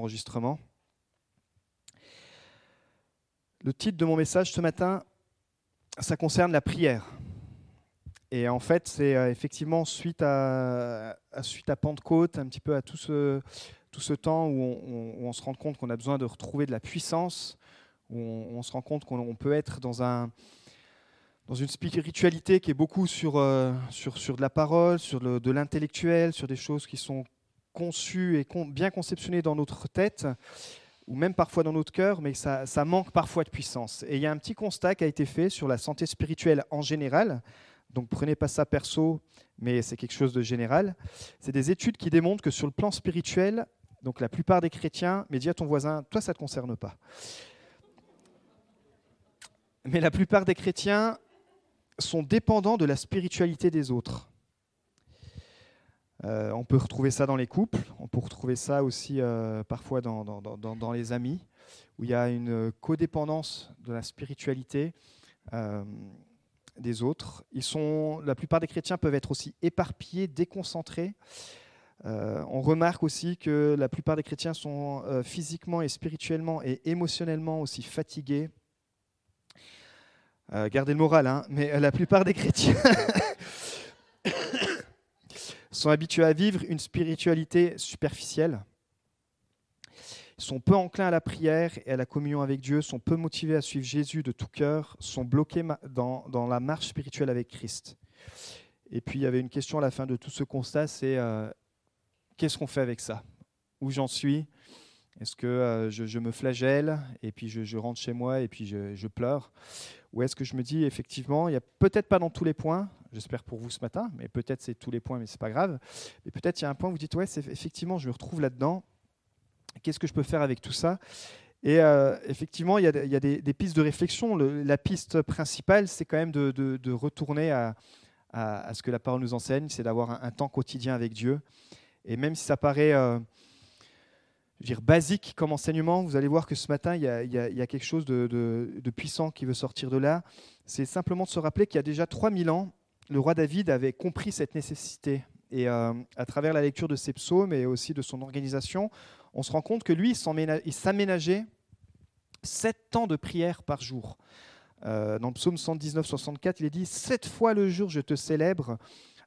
enregistrement. Le titre de mon message ce matin, ça concerne la prière. Et en fait, c'est euh, effectivement suite à, suite à Pentecôte, un petit peu à tout ce, tout ce temps où on, se rend compte qu'on a besoin de retrouver de la puissance, où on, se rend compte qu'on peut être dans, un, dans une spiritualité qui est beaucoup sur, euh, sur, sur de la parole, sur de l'intellectuel, sur des choses qui sont conçu et bien conceptionné dans notre tête, ou même parfois dans notre cœur, mais ça, manque parfois de puissance. Et il y a un petit constat qui a été fait sur la santé spirituelle en général. Donc prenez pas ça perso, mais c'est quelque chose de général. C'est des études qui démontrent que sur le plan spirituel, donc la plupart des chrétiens, mais dis à ton voisin, toi ça ne te concerne pas. Mais la plupart des chrétiens sont dépendants de la spiritualité des autres. Euh, on peut retrouver ça dans les couples, on peut retrouver ça aussi euh, parfois dans, dans, les amis, où il y a une codépendance de la spiritualité euh, des autres. Ils sont, la plupart des chrétiens peuvent être aussi éparpillés, déconcentrés. on remarque aussi que la plupart des chrétiens sont physiquement et spirituellement et émotionnellement aussi fatigués. gardez le moral, hein, mais la plupart des chrétiens sont habitués à vivre une spiritualité superficielle, sont peu enclins à la prière et à la communion avec Dieu, sont peu motivés à suivre Jésus de tout cœur, sont bloqués dans, dans la marche spirituelle avec Christ. Et puis il y avait une question à la fin de tout ce constat, c'est euh, qu'est-ce qu'on fait avec ça? Où j'en suis? Est-ce que euh, je, me flagelle et puis je, rentre chez moi et puis je, je pleure? Ou est-ce que je me dis effectivement, il n'y a peut-être pas dans tous les points, j'espère pour vous ce matin, mais peut-être c'est tous les points, mais c'est pas grave. Mais peut-être il y a un point où vous dites ouais, effectivement, je me retrouve là-dedans. Qu'est-ce que je peux faire avec tout ça? Et euh, effectivement, il y a, des, pistes de réflexion. la piste principale, c'est quand même de, retourner à, ce que la parole nous enseigne, c'est d'avoir un, temps quotidien avec Dieu. Et même si ça paraît euh, basique comme enseignement, vous allez voir que ce matin, il y a, quelque chose de, puissant qui veut sortir de là. C'est simplement de se rappeler qu'il y a déjà 3000 ans, le roi David avait compris cette nécessité. Et euh, à travers la lecture de ses psaumes et aussi de son organisation, on se rend compte que lui, il s'aménageait sept temps de prière par jour. Euh, dans le psaume 119-64, il est dit Sept fois le jour je te célèbre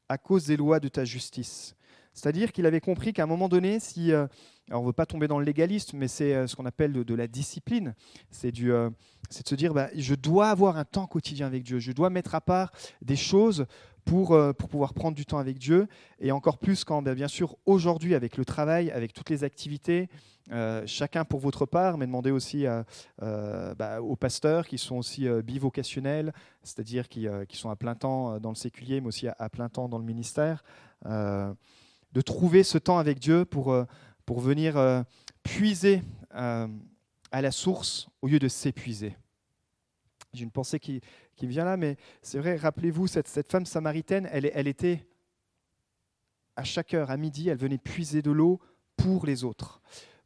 à cause des lois de ta justice. C'est-à-dire qu'il avait compris qu'à un moment donné, si, euh, on ne veut pas tomber dans le légalisme, mais c'est ce qu'on appelle de, la discipline, c'est du, c'est de se dire, bah, je dois avoir un temps quotidien avec Dieu, je dois mettre à part des choses pour, euh, pour pouvoir prendre du temps avec Dieu, et encore plus quand, bah, bien sûr, aujourd'hui, avec le travail, avec toutes les activités, euh, chacun pour votre part, mais demandez aussi euh, bah, aux pasteurs qui sont aussi bivocationnels, c'est-à-dire qui, sont à plein temps dans le séculier, mais aussi à, plein temps dans le ministère, de trouver ce temps avec Dieu pour, pour venir puiser à la source au lieu de s'épuiser. J'ai une pensée qui, qui, vient là, mais c'est vrai, rappelez-vous, cette, cette, femme samaritaine, elle, elle était à chaque heure, à midi, elle venait puiser de l'eau pour les autres,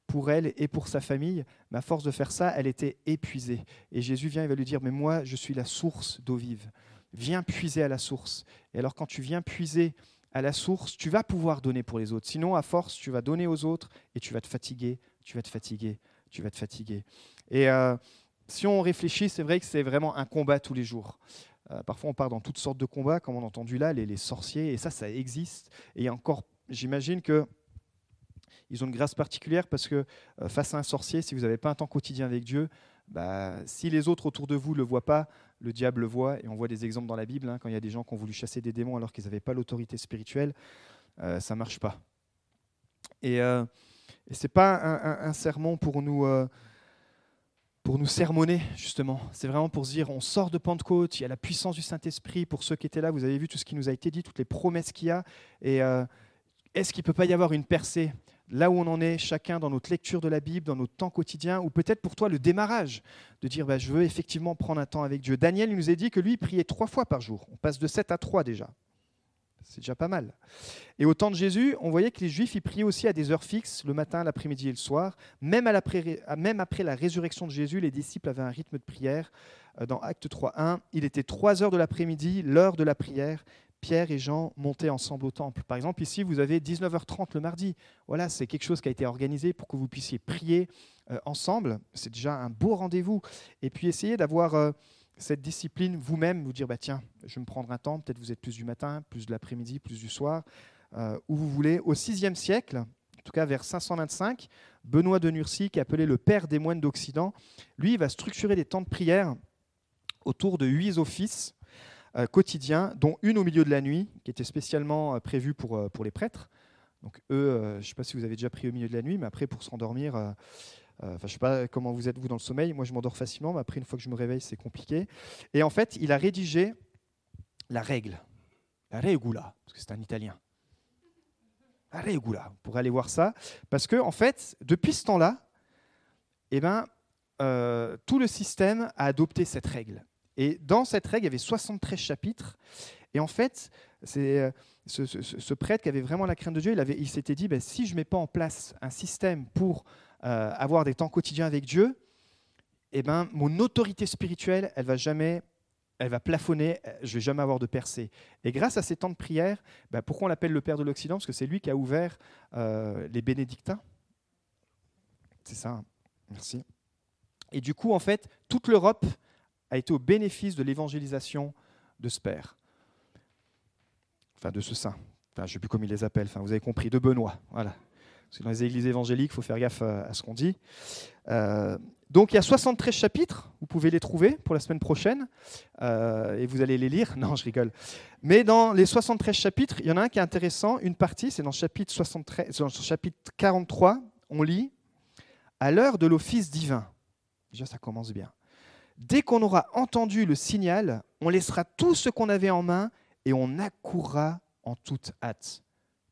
pour elle et pour sa famille. Mais à force de faire ça, elle était épuisée. Et Jésus vient, il va lui dire, mais moi, je suis la source d'eau vive. Viens puiser à la source. Et alors quand tu viens puiser à la source, tu vas pouvoir donner pour les autres. Sinon, à force, tu vas donner aux autres et tu vas te fatiguer, tu vas te fatiguer, tu vas te fatiguer. Et euh, si on réfléchit, c'est vrai que c'est vraiment un combat tous les jours. Euh, parfois, on part dans toutes sortes de combats, comme on a entendu là, les, sorciers, et ça, ça existe. Et encore, j'imagine que ils ont une grâce particulière parce que euh, face à un sorcier, si vous n'avez pas un temps quotidien avec Dieu, bah, si les autres autour de vous ne le voient pas, le diable le voit. Et on voit des exemples dans la Bible, hein, quand il y a des gens qui ont voulu chasser des démons alors qu'ils n'avaient pas l'autorité spirituelle, ça ne marche pas. Et et ce n'est pas un, sermon pour nous, euh, pour nous sermonner, justement. C'est vraiment pour se dire, on sort de Pentecôte, il y a la puissance du Saint-Esprit. Pour ceux qui étaient là, vous avez vu tout ce qui nous a été dit, toutes les promesses qu'il y a. Et euh, est-ce qu'il ne peut pas y avoir une percée là où on en est, chacun dans notre lecture de la Bible, dans notre temps quotidien, ou peut-être pour toi le démarrage, de dire bah, je veux effectivement prendre un temps avec Dieu. Daniel il nous a dit que lui, il priait trois fois par jour. On passe de sept à trois déjà. C'est déjà pas mal. Et au temps de Jésus, on voyait que les Juifs y priaient aussi à des heures fixes, le matin, l'après-midi et le soir. Même, après la résurrection de Jésus, les disciples avaient un rythme de prière. Euh, dans Acte 3.1, il était 3 heures de l'après-midi, l'heure de la prière. Pierre et Jean montaient ensemble au temple. Par exemple, ici, vous avez 19h30 le mardi. Voilà, c'est quelque chose qui a été organisé pour que vous puissiez prier euh, ensemble. C'est déjà un beau rendez-vous. Et puis, essayez d'avoir euh, cette discipline vous-même, vous dire, bah, tiens, je vais me prendre un temps. Peut-être vous êtes plus du matin, plus de l'après-midi, plus du soir, euh, où vous voulez. Au VIe siècle, en tout cas vers 525, Benoît de Nursie, qui est appelé le père des moines d'Occident, lui, va structurer des temps de prière autour de huit offices quotidiens, dont une au milieu de la nuit, qui était spécialement euh, prévue pour, euh, pour les prêtres. Donc eux, je ne sais pas si vous avez déjà prié au milieu de la nuit, mais après pour s'endormir, je ne sais pas comment vous êtes vous dans le sommeil, moi je m'endors facilement, mais après une fois que je me réveille, c'est compliqué. Et en fait, il a rédigé la règle, la regula, parce que c'est un italien. La regula, pourrez aller voir ça, parce que en fait, depuis ce temps-là, eh ben, tout le système a adopté cette règle. Et dans cette règle, il y avait 73 chapitres. Et en fait, c'est euh, ce, prêtre qui avait vraiment la crainte de Dieu, il, s'était dit, ben, si je ne mets pas en place un système pour euh, avoir des temps quotidiens avec Dieu, eh ben, mon autorité spirituelle, elle va jamais, elle va plafonner, je vais jamais avoir de percée. Et grâce à ces temps de prière, ben, pourquoi on l'appelle le Père de l'Occident? Parce que c'est lui qui a ouvert euh, les bénédictins. C'est ça, hein. merci. Et du coup, en fait, toute l'Europe a été au bénéfice de l'évangélisation de ce père, enfin de ce saint. Enfin, je ne sais plus comment il les appelle, enfin, vous avez compris, de Benoît. Voilà. Dans les églises évangéliques, il faut faire gaffe à, ce qu'on dit. Euh, donc il y a 73 chapitres, vous pouvez les trouver pour la semaine prochaine, euh, et vous allez les lire. Non, je rigole. Mais dans les 73 chapitres, il y en a un qui est intéressant, une partie, c'est dans, chapitre 73, dans le chapitre 43, on lit À l'heure de l'office divin. Déjà, ça commence bien. Dès qu'on aura entendu le signal, on laissera tout ce qu'on avait en main et on accourra en toute hâte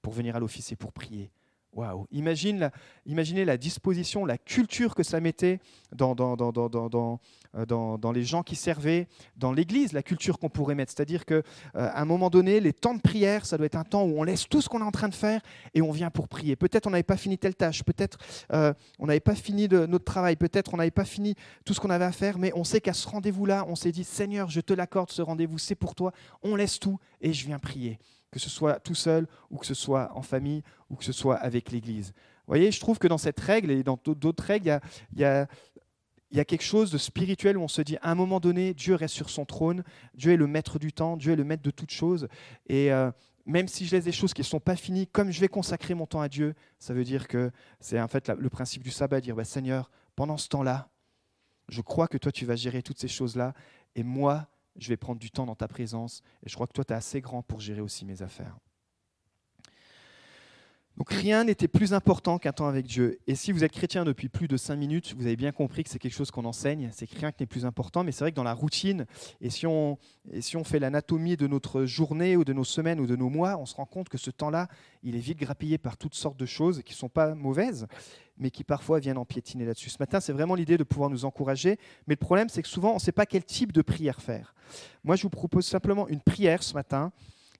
pour venir à l'office et pour prier. Waouh imaginez la disposition, la culture que ça mettait dans, dans, dans, euh, dans les gens qui servaient, dans l'Église, la culture qu'on pourrait mettre. C'est-à-dire qu'à euh, un moment donné, les temps de prière, ça doit être un temps où on laisse tout ce qu'on est en train de faire et on vient pour prier. Peut-être on n'avait pas fini telle tâche, peut-être euh, on n'avait pas fini notre travail, peut-être on n'avait pas fini tout ce qu'on avait à faire, mais on sait qu'à ce rendez-vous-là, on s'est dit, Seigneur, je te l'accorde, ce rendez-vous, c'est pour toi, on laisse tout et je viens prier que ce soit tout seul ou que ce soit en famille ou que ce soit avec l'Église. Vous voyez, je trouve que dans cette règle et dans d'autres règles, il y a, quelque chose de spirituel où on se dit, à un moment donné, Dieu reste sur son trône, Dieu est le maître du temps, Dieu est le maître de toutes choses. Et euh, même si je laisse des choses qui ne sont pas finies, comme je vais consacrer mon temps à Dieu, ça veut dire que c'est en fait le principe du sabbat, dire, bah, Seigneur, pendant ce temps-là, je crois que toi, tu vas gérer toutes ces choses-là, et moi, je vais prendre du temps dans ta présence et je crois que toi, tu es assez grand pour gérer aussi mes affaires. Donc rien n'était plus important qu'un temps avec Dieu. Et si vous êtes chrétien depuis plus de cinq minutes, vous avez bien compris que c'est quelque chose qu'on enseigne, c'est que rien n'est plus important, mais c'est vrai que dans la routine, et si on, et si on fait l'anatomie de notre journée ou de nos semaines ou de nos mois, on se rend compte que ce temps-là, il est vite grappillé par toutes sortes de choses qui ne sont pas mauvaises, mais qui parfois viennent empiétiner là-dessus. Ce matin, c'est vraiment l'idée de pouvoir nous encourager, mais le problème, c'est que souvent, on ne sait pas quel type de prière faire. Moi, je vous propose simplement une prière ce matin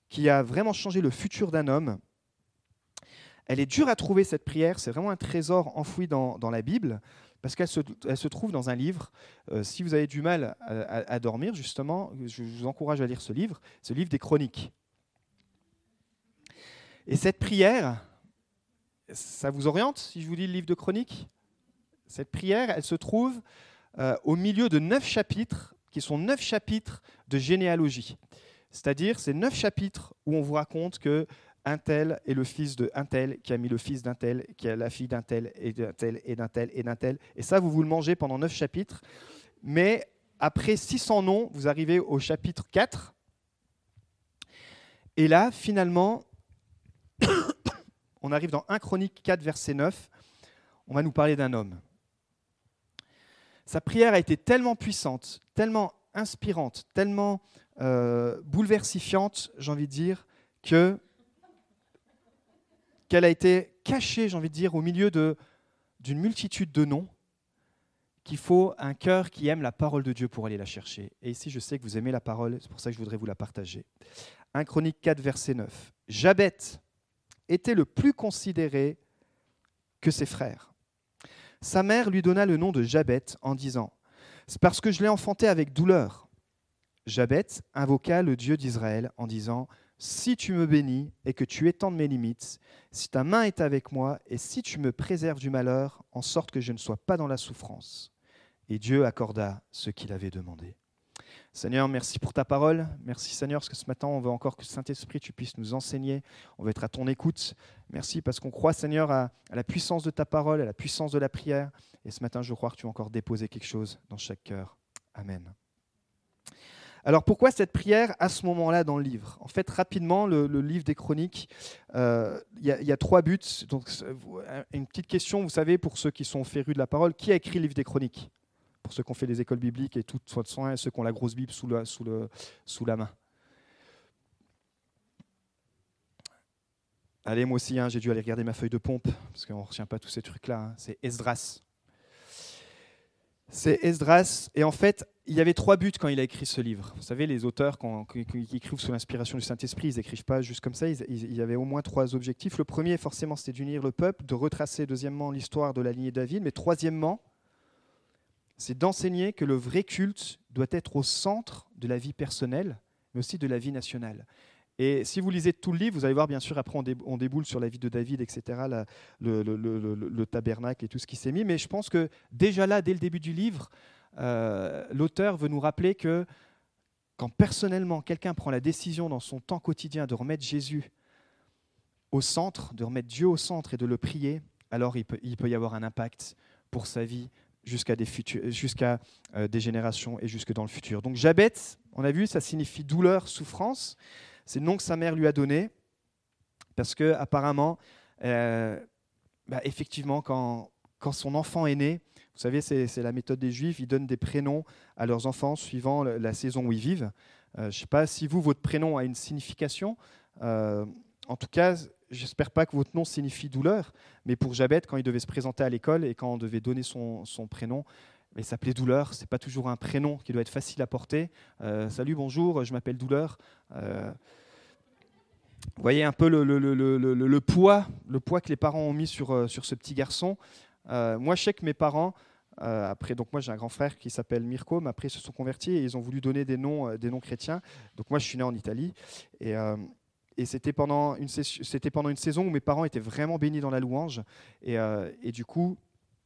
qui a vraiment changé le futur d'un homme elle est dure à trouver, cette prière. C'est vraiment un trésor enfoui dans, la Bible, parce qu'elle se, elle se, trouve dans un livre. Euh, si vous avez du mal à, dormir, justement, je vous encourage à lire ce livre. Ce livre des Chroniques. Et cette prière, ça vous oriente si je vous lis le livre de Chroniques? Cette prière, elle se trouve euh, au milieu de neuf chapitres, qui sont neuf chapitres de généalogie. C'est-à-dire, c'est neuf chapitres où on vous raconte que un tel est le fils de un tel, qui a mis le fils d'un tel, qui a la fille d'un tel, et d'un tel, et d'un tel, et d'un tel. Et ça, vous vous le mangez pendant neuf chapitres. Mais après 600 noms, vous arrivez au chapitre 4. Et là, finalement, on arrive dans 1 Chronique 4, verset 9. On va nous parler d'un homme. Sa prière a été tellement puissante, tellement inspirante, tellement euh, bouleversifiante, j'ai envie de dire, que qu'elle a été cachée, j'ai envie de dire, au milieu d'une multitude de noms, qu'il faut un cœur qui aime la parole de Dieu pour aller la chercher. Et ici, je sais que vous aimez la parole, c'est pour ça que je voudrais vous la partager. 1 Chronique 4, verset 9. Jabet était le plus considéré que ses frères. Sa mère lui donna le nom de Jabet en disant C'est parce que je l'ai enfanté avec douleur. Jabet invoqua le Dieu d'Israël en disant si tu me bénis et que tu étendes mes limites, si ta main est avec moi et si tu me préserves du malheur, en sorte que je ne sois pas dans la souffrance. Et Dieu accorda ce qu'il avait demandé. Seigneur, merci pour ta parole. Merci Seigneur, parce que ce matin, on veut encore que Saint-Esprit, tu puisses nous enseigner. On veut être à ton écoute. Merci parce qu'on croit, Seigneur, à, la puissance de ta parole, à la puissance de la prière. Et ce matin, je crois que tu as encore déposé quelque chose dans chaque cœur. Amen. Alors pourquoi cette prière à ce moment-là dans le livre? En fait, rapidement, le, livre des chroniques, euh, il y, a trois buts. Donc, une petite question, vous savez, pour ceux qui sont férus de la parole, qui a écrit le livre des chroniques? Pour ceux qui ont fait des écoles bibliques et tout de soin, et ceux qui ont la grosse Bible sous, la main. Allez, moi aussi, hein, j'ai dû aller regarder ma feuille de pompe, parce qu'on ne retient pas tous ces trucs-là. Hein. C'est Esdras. C'est Esdras. Et en fait, il y avait trois buts quand il a écrit ce livre. Vous savez, les auteurs qui, écrivent sous l'inspiration du Saint-Esprit, ils n'écrivent pas juste comme ça. Il y avait au moins trois objectifs. Le premier, forcément, c'était d'unir le peuple, de retracer, deuxièmement, l'histoire de la lignée David. Mais troisièmement, c'est d'enseigner que le vrai culte doit être au centre de la vie personnelle, mais aussi de la vie nationale. Et si vous lisez tout le livre, vous allez voir, bien sûr, après on déboule sur la vie de David, etc., le, tabernacle et tout ce qui s'est mis. Mais je pense que déjà là, dès le début du livre, euh, l'auteur veut nous rappeler que quand personnellement quelqu'un prend la décision dans son temps quotidien de remettre Jésus au centre, de remettre Dieu au centre et de le prier, alors il peut, il peut y avoir un impact pour sa vie jusqu'à des, euh, des générations et jusque dans le futur. Donc Jabet, on a vu, ça signifie douleur, souffrance. C'est le nom que sa mère lui a donné, parce que apparemment, euh, bah, effectivement, quand, quand son enfant est né, vous savez, c'est, la méthode des Juifs, ils donnent des prénoms à leurs enfants suivant la saison où ils vivent. Euh, je ne sais pas si vous, votre prénom a une signification. en tout cas, j'espère pas que votre nom signifie douleur, mais pour Jabet, quand il devait se présenter à l'école et quand on devait donner son, prénom, il s'appelait Douleur. C'est pas toujours un prénom qui doit être facile à porter. Euh, salut, bonjour, je m'appelle Douleur. Euh, vous voyez un peu le, poids, le poids que les parents ont mis sur, euh, sur ce petit garçon. moi, je sais que mes parents, après, donc moi j'ai un grand frère qui s'appelle Mirko, mais après ils se sont convertis et ils ont voulu donner des noms, des noms chrétiens. Donc moi je suis né en Italie et et c'était pendant, une saison où mes parents étaient vraiment bénis dans la louange. Et, euh, du coup,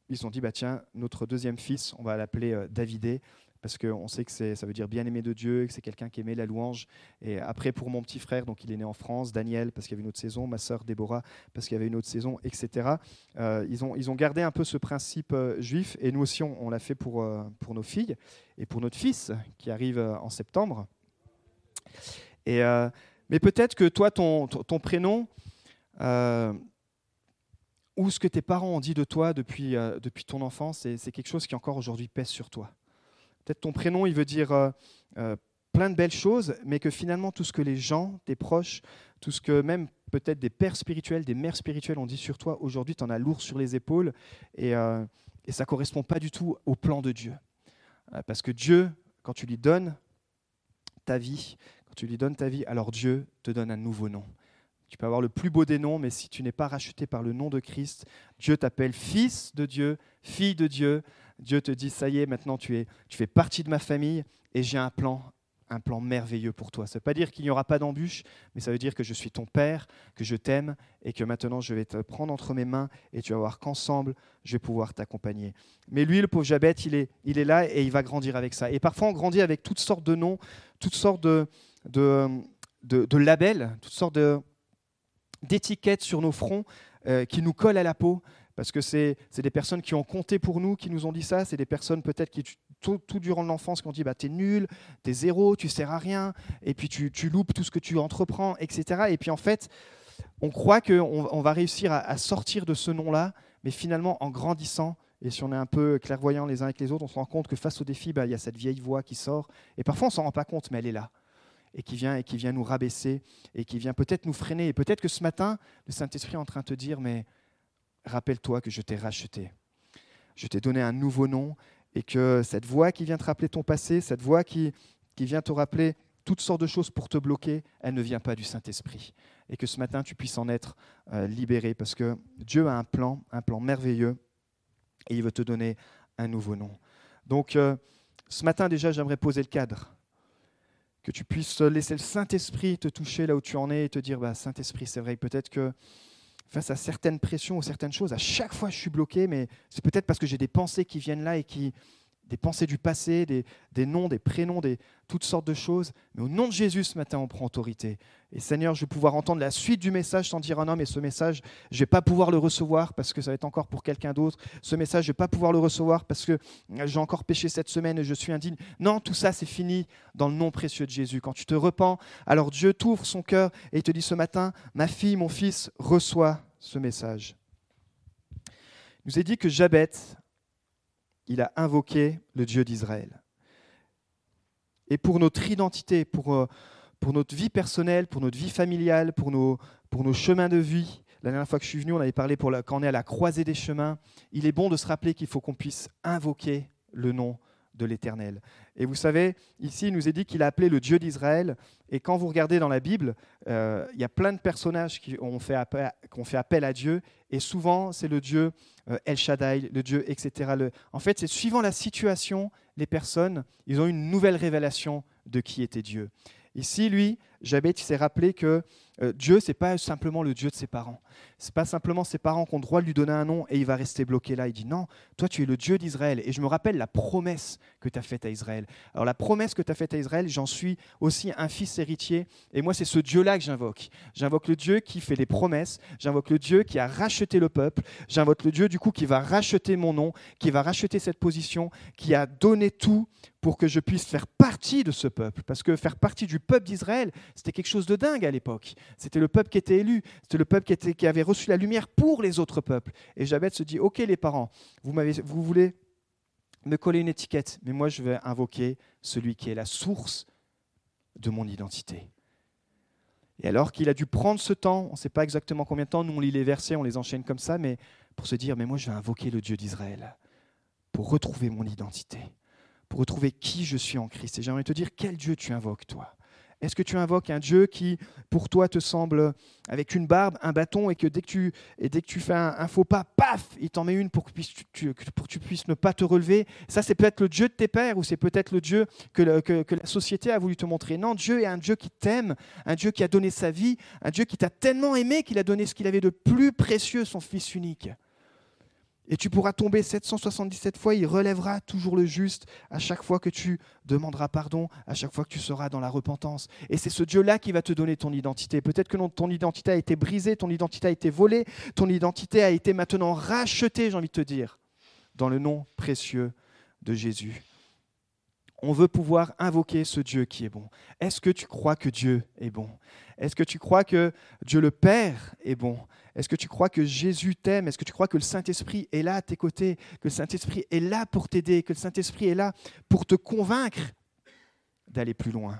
ils se sont dit, bah, tiens, notre deuxième fils, on va l'appeler euh, Davidé, parce qu'on sait que ça veut dire bien-aimé de Dieu, que c'est quelqu'un qui aimait la louange. Et après, pour mon petit frère, donc il est né en France, Daniel, parce qu'il y avait une autre saison, ma sœur Déborah, parce qu'il y avait une autre saison, etc. Euh, ils, ont, ils ont gardé un peu ce principe juif, et nous aussi, on, l'a fait pour, pour nos filles, et pour notre fils, qui arrive en septembre. Et mais peut-être que toi, ton, prénom, euh, ou ce que tes parents ont dit de toi depuis, euh, depuis ton enfance, c'est quelque chose qui encore aujourd'hui pèse sur toi. Peut-être ton prénom, il veut dire euh, plein de belles choses, mais que finalement, tout ce que les gens, tes proches, tout ce que même peut-être des pères spirituels, des mères spirituelles ont dit sur toi, aujourd'hui, tu en as lourd sur les épaules, et, et ça ne correspond pas du tout au plan de Dieu. parce que Dieu, quand tu lui donnes ta vie, tu lui donnes ta vie, alors Dieu te donne un nouveau nom. Tu peux avoir le plus beau des noms, mais si tu n'es pas racheté par le nom de Christ, Dieu t'appelle fils de Dieu, fille de Dieu. Dieu te dit, ça y est, maintenant tu, es, tu fais partie de ma famille et j'ai un plan un plan merveilleux pour toi. Ça ne veut pas dire qu'il n'y aura pas d'embûche, mais ça veut dire que je suis ton Père, que je t'aime et que maintenant je vais te prendre entre mes mains et tu vas voir qu'ensemble, je vais pouvoir t'accompagner. Mais lui, le pauvre Jabet, il est, il est là et il va grandir avec ça. Et parfois, on grandit avec toutes sortes de noms, toutes sortes de, de, de, labels, toutes sortes d'étiquettes sur nos fronts euh, qui nous collent à la peau. Parce que c'est des personnes qui ont compté pour nous, qui nous ont dit ça. C'est des personnes peut-être qui, tout, durant l'enfance, qui ont dit bah, T'es nul, t'es zéro, tu sers à rien, et puis tu, tu, loupes tout ce que tu entreprends, etc. Et puis en fait, on croit qu'on on va réussir à, sortir de ce nom-là, mais finalement, en grandissant, et si on est un peu clairvoyant les uns avec les autres, on se rend compte que face au défi, bah, il y a cette vieille voix qui sort. Et parfois, on ne s'en rend pas compte, mais elle est là. Et qui vient, et qui vient nous rabaisser, et qui vient peut-être nous freiner. Et peut-être que ce matin, le Saint-Esprit est en train de te dire Mais rappelle-toi que je t'ai racheté. Je t'ai donné un nouveau nom et que cette voix qui vient te rappeler ton passé, cette voix qui, qui vient te rappeler toutes sortes de choses pour te bloquer, elle ne vient pas du Saint-Esprit. Et que ce matin, tu puisses en être euh, libéré parce que Dieu a un plan, un plan merveilleux et il veut te donner un nouveau nom. Donc, euh, ce matin déjà, j'aimerais poser le cadre. Que tu puisses laisser le Saint-Esprit te toucher là où tu en es et te dire, bah, Saint-Esprit, c'est vrai, peut-être que face à certaines pressions ou certaines choses, à chaque fois je suis bloqué, mais c'est peut-être parce que j'ai des pensées qui viennent là et qui, des pensées du passé, des, noms, des prénoms, des, toutes sortes de choses. Mais au nom de Jésus, ce matin, on prend autorité. Et Seigneur, je vais pouvoir entendre la suite du message sans dire, ah non, mais ce message, je ne vais pas pouvoir le recevoir parce que ça va être encore pour quelqu'un d'autre. Ce message, je ne vais pas pouvoir le recevoir parce que j'ai encore péché cette semaine et je suis indigne. Non, tout ça, c'est fini dans le nom précieux de Jésus. Quand tu te repens, alors Dieu t'ouvre son cœur et il te dit ce matin, ma fille, mon fils, reçois ce message. Il nous est dit que Jabet il a invoqué le Dieu d'Israël. Et pour notre identité, pour, euh, notre vie personnelle, pour notre vie familiale, pour nos, chemins de vie, la dernière fois que je suis venu, on avait parlé pour quand on est à la croisée des chemins, il est bon de se rappeler qu'il faut qu'on puisse invoquer le nom de l'Éternel. Et vous savez, ici, il nous est dit qu'il a appelé le Dieu d'Israël. Et quand vous regardez dans la Bible, euh, il y a plein de personnages qui ont fait appel, fait appel à Dieu. Et souvent, c'est le Dieu euh, El Shaddai, le Dieu, etc. Le... En fait, c'est suivant la situation, les personnes, ils ont une nouvelle révélation de qui était Dieu. Ici, lui, Jabet, il s'est rappelé que euh, Dieu, ce n'est pas simplement le Dieu de ses parents. Ce n'est pas simplement ses parents qui ont le droit de lui donner un nom et il va rester bloqué là. Il dit non, toi tu es le Dieu d'Israël. Et je me rappelle la promesse que tu as faite à Israël. Alors la promesse que tu as faite à Israël, j'en suis aussi un fils héritier. Et moi, c'est ce Dieu-là que j'invoque. J'invoque le Dieu qui fait des promesses. J'invoque le Dieu qui a racheté le peuple. J'invoque le Dieu du coup qui va racheter mon nom, qui va racheter cette position, qui a donné tout pour que je puisse faire partie de ce peuple. Parce que faire partie du peuple d'Israël, c'était quelque chose de dingue à l'époque. C'était le peuple qui était élu, c'était le peuple qui, avait reçu la lumière pour les autres peuples. Et Jabet se dit, ok les parents, vous, vous voulez me coller une étiquette, mais moi je vais invoquer celui qui est la source de mon identité. Et alors qu'il a dû prendre ce temps, on ne sait pas exactement combien de temps, nous on lit les versets, on les enchaîne comme ça, mais pour se dire, mais moi je vais invoquer le Dieu d'Israël pour retrouver mon identité pour retrouver qui je suis en Christ. Et j'aimerais te dire, quel Dieu tu invoques, toi? Est-ce que tu invoques un Dieu qui, pour toi, te semble avec une barbe, un bâton, et que dès que tu, dès que tu fais un, faux pas, paf, il t'en met une pour que, tu, pour que tu puisses ne pas te relever? Ça, c'est peut-être le Dieu de tes pères, ou c'est peut-être le Dieu que, que la société a voulu te montrer. Non, Dieu est un Dieu qui t'aime, un Dieu qui a donné sa vie, un Dieu qui t'a tellement aimé qu'il a donné ce qu'il avait de plus précieux, son Fils unique. Et tu pourras tomber 777 fois, il relèvera toujours le juste à chaque fois que tu demanderas pardon, à chaque fois que tu seras dans la repentance. Et c'est ce Dieu-là qui va te donner ton identité. Peut-être que ton identité a été brisée, ton identité a été volée, ton identité a été maintenant rachetée, j'ai envie de te dire, dans le nom précieux de Jésus. On veut pouvoir invoquer ce Dieu qui est bon. Est-ce que tu crois que Dieu est bon? Est-ce que tu crois que Dieu le Père est bon? Est-ce que tu crois que Jésus t'aime? Est-ce que tu crois que le Saint-Esprit est là à tes côtés? Que le Saint-Esprit est là pour t'aider? Que le Saint-Esprit est là pour te convaincre d'aller plus loin?